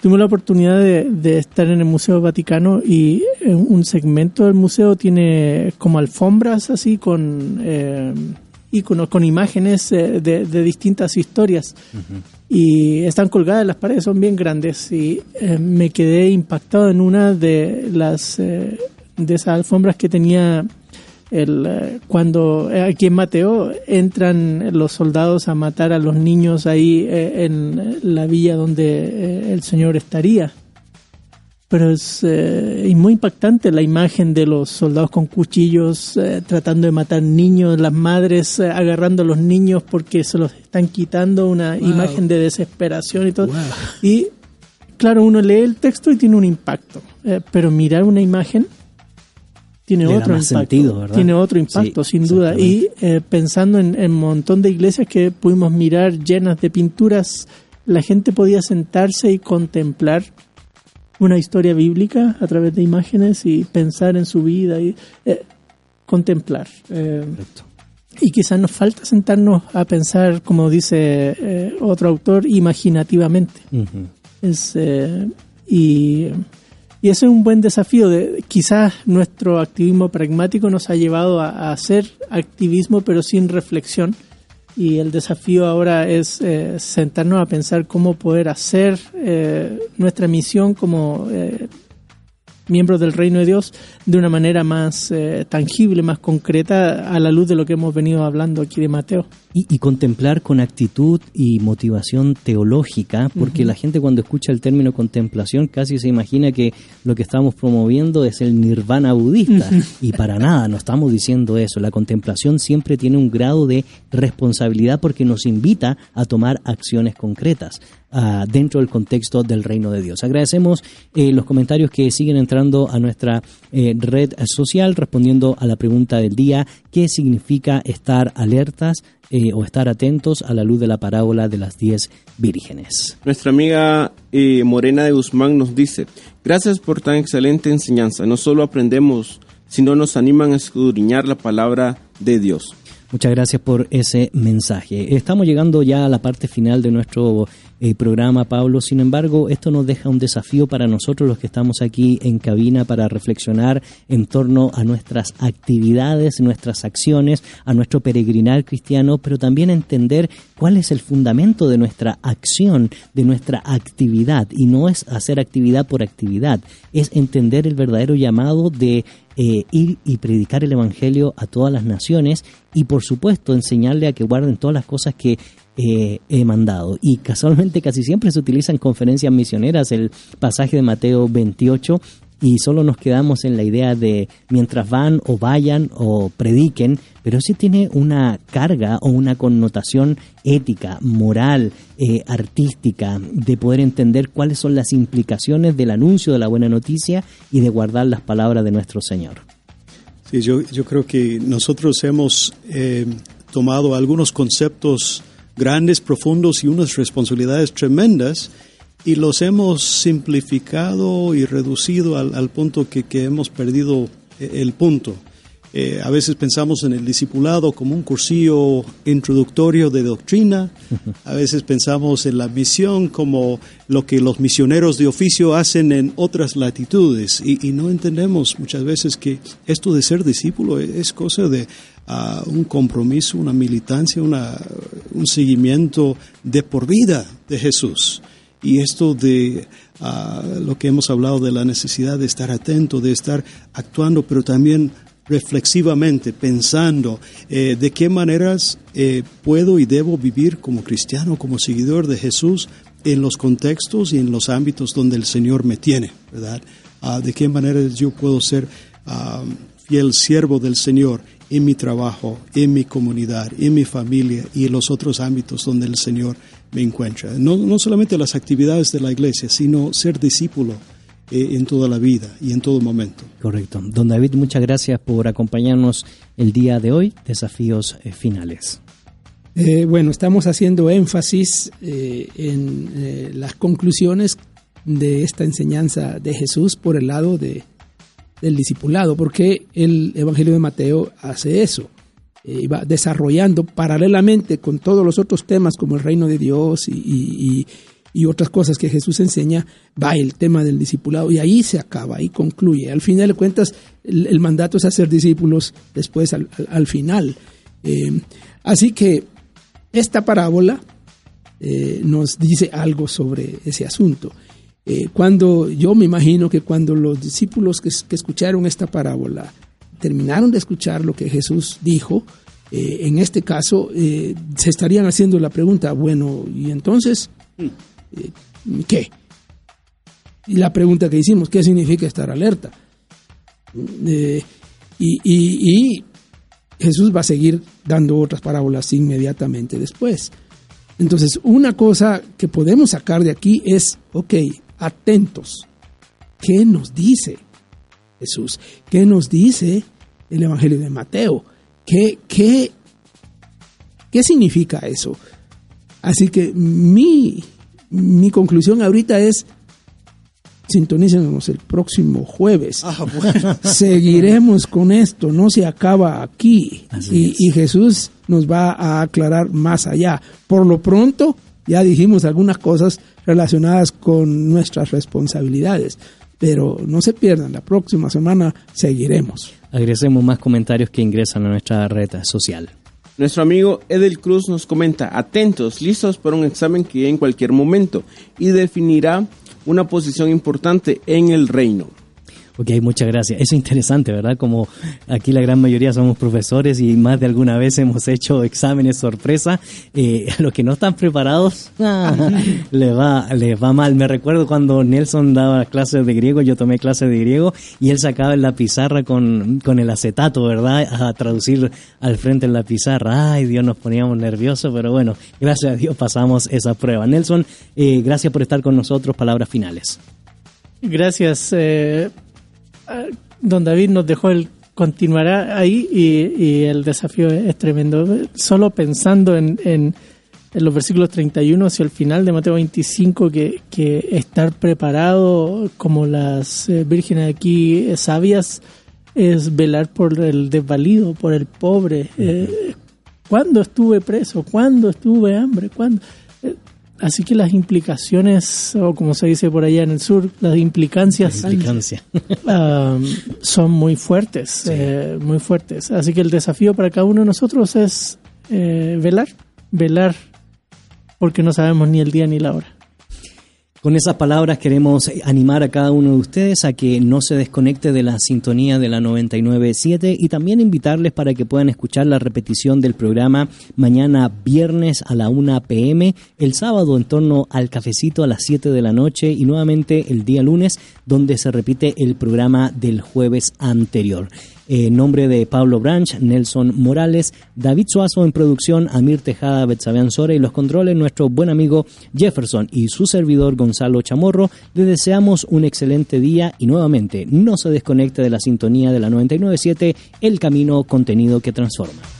Tuve la oportunidad de, de estar en el Museo Vaticano y un segmento del museo tiene como alfombras así con eh, iconos, con imágenes eh, de, de distintas historias. Y están colgadas las paredes, son bien grandes y eh, me quedé impactado en una de las eh, de esas alfombras que tenía el, eh, cuando eh, aquí en Mateo entran los soldados a matar a los niños ahí eh, en la villa donde eh, el Señor estaría. pero es eh, y muy impactante la imagen de los soldados con cuchillos tratando de matar niños, las madres agarrando a los niños porque se los están quitando, una Wow. imagen de desesperación y todo. Wow. Y claro, uno lee el texto y tiene un impacto, pero mirar una imagen tiene Le otro impacto. sentido. Tiene otro impacto, Sí, sin duda. Y eh, pensando en un montón de iglesias que pudimos mirar llenas de pinturas, la gente podía sentarse y contemplar una historia bíblica a través de imágenes y pensar en su vida y eh, contemplar. Eh, y quizás nos falta sentarnos a pensar, como dice otro autor, imaginativamente. Es, y, y ese es un buen desafío. De, quizás nuestro activismo pragmático nos ha llevado a, hacer activismo, pero sin reflexión. Y el desafío ahora es eh, sentarnos a pensar cómo poder hacer eh, nuestra misión como eh, miembros del reino de Dios de una manera más eh, tangible, más concreta, a la luz de lo que hemos venido hablando aquí de Mateo. Y, y contemplar con actitud y motivación teológica, porque la gente cuando escucha el término contemplación casi se imagina que lo que estamos promoviendo es el nirvana budista. Y para nada, no estamos diciendo eso. La contemplación siempre tiene un grado de responsabilidad porque nos invita a tomar acciones concretas ah, dentro del contexto del reino de Dios. Agradecemos eh, los comentarios que siguen entrando a nuestra eh, red social respondiendo a la pregunta del día, ¿qué significa estar alertas eh, o estar atentos a la luz de la parábola de las diez vírgenes? Nuestra amiga eh, Morena de Guzmán nos dice, gracias por tan excelente enseñanza. No solo aprendemos, sino nos animan a escudriñar la palabra de Dios. Muchas gracias por ese mensaje. Estamos llegando ya a la parte final de nuestro eh, programa, Pablo. Sin embargo, esto nos deja un desafío para nosotros los que estamos aquí en cabina para reflexionar en torno a nuestras actividades, nuestras acciones, a nuestro peregrinar cristiano, pero también entender cuál es el fundamento de nuestra acción, de nuestra actividad. Y no es hacer actividad por actividad, es entender el verdadero llamado de eh, ir y predicar el Evangelio a todas las naciones y por supuesto enseñarle a que guarden todas las cosas que eh, he mandado. Y casualmente casi siempre se utiliza en conferencias misioneras el pasaje de Mateo 28 y solo nos quedamos en la idea de mientras van o vayan o prediquen, pero sí tiene una carga o una connotación ética, moral, eh, artística, de poder entender cuáles son las implicaciones del anuncio de la buena noticia y de guardar las palabras de nuestro Señor. Sí, yo, yo creo que nosotros hemos eh, tomado algunos conceptos grandes, profundos y unas responsabilidades tremendas y los hemos simplificado y reducido al, al punto que, que hemos perdido eh, el punto. Eh, a veces pensamos en el discipulado como un cursillo introductorio de doctrina, a veces pensamos en la misión como lo que los misioneros de oficio hacen en otras latitudes y, y no entendemos muchas veces que esto de ser discípulo es cosa de ah, un compromiso, una militancia, una, un seguimiento de por vida de Jesús. Y esto de ah, lo que hemos hablado de la necesidad de estar atento, de estar actuando, pero también reflexivamente, pensando eh, de qué maneras eh, puedo y debo vivir como cristiano, como seguidor de Jesús en los contextos y en los ámbitos donde el Señor me tiene, ¿verdad? Ah, de qué manera yo puedo ser ah, fiel siervo del Señor en mi trabajo, en mi comunidad, en mi familia y en los otros ámbitos donde el Señor me encuentra. No, no solamente las actividades de la iglesia, sino ser discípulo eh, en toda la vida y en todo momento. Correcto. Don David, muchas gracias por acompañarnos el día de hoy. Desafíos eh, finales. Eh, bueno, estamos haciendo énfasis eh, en eh, las conclusiones de esta enseñanza de Jesús por el lado de, del discipulado, porque el Evangelio de Mateo hace eso. Eh, va desarrollando paralelamente con todos los otros temas como el reino de Dios y, y- otras cosas que Jesús enseña, va el tema del discipulado y ahí se acaba, ahí concluye. Al final de cuentas, el, mandato es hacer discípulos después al, al- al final. Eh, así que esta parábola eh, nos dice algo sobre ese asunto. Eh, cuando yo me imagino que cuando los discípulos que, escucharon esta parábola terminaron de escuchar lo que Jesús dijo, eh, en este caso eh, se estarían haciendo la pregunta, bueno, ¿y entonces qué? Y la pregunta que hicimos, ¿qué significa estar alerta? Y, y- y Jesús va a seguir dando otras parábolas inmediatamente después. Entonces, una cosa que podemos sacar de aquí es, ok, atentos. ¿Qué nos dice Jesús? ¿Qué nos dice el Evangelio de Mateo? ¿Qué, qué, qué significa eso? Así que mi, mi conclusión ahorita es, sintonícenos el próximo jueves. Ah, bueno. Seguiremos con esto, no se acaba aquí. Y, y Jesús nos va a aclarar más allá. Por lo pronto, ya dijimos algunas cosas relacionadas con nuestras responsabilidades, pero no se pierdan, la próxima semana seguiremos. Agradecemos más comentarios que ingresan a nuestra red social. Nuestro amigo Edel Cruz nos comenta, atentos, listos para un examen que en cualquier momento y definirá una posición importante en el reino. Ok, muchas gracias. Eso es interesante, ¿verdad? Como aquí la gran mayoría somos profesores y más de alguna vez hemos hecho exámenes sorpresa. Eh, a los que no están preparados, ah, les, va, les va mal. Me recuerdo cuando Nelson daba clases de griego, yo tomé clases de griego y él sacaba en la pizarra con, con el acetato, ¿verdad? A traducir al frente en la pizarra. Ay, Dios, nos poníamos nerviosos, pero bueno, gracias a Dios pasamos esa prueba. Nelson, eh, gracias por estar con nosotros. Palabras finales. Gracias. eh, don David nos dejó el continuará ahí y, y el desafío es, es tremendo. Solo pensando en, en, en los versículos 31 hacia el final de Mateo 25, que, que estar preparado como las eh, vírgenes aquí eh, sabias es velar por el desvalido, por el pobre. Eh, ¿Cuándo estuve preso? ¿Cuándo estuve hambre? ¿Cuándo? Así que las implicaciones, o como se dice por allá en el sur, las implicancias Implicancia. um, son muy fuertes, eh, muy fuertes. Así que el desafío para cada uno de nosotros es eh, velar, velar, porque no sabemos ni el día ni la hora. Con esas palabras queremos animar a cada uno de ustedes a que no se desconecte de la sintonía de la 997 y también invitarles para que puedan escuchar la repetición del programa mañana viernes a la 1 pm, el sábado en torno al cafecito a las 7 de la noche y nuevamente el día lunes donde se repite el programa del jueves anterior. En nombre de Pablo Branch, Nelson Morales, David Suazo en producción, Amir Tejada, Betsabean Sora y los controles, nuestro buen amigo Jefferson y su servidor Gonzalo Chamorro, les deseamos un excelente día y nuevamente no se desconecte de la sintonía de la 997, el camino contenido que transforma.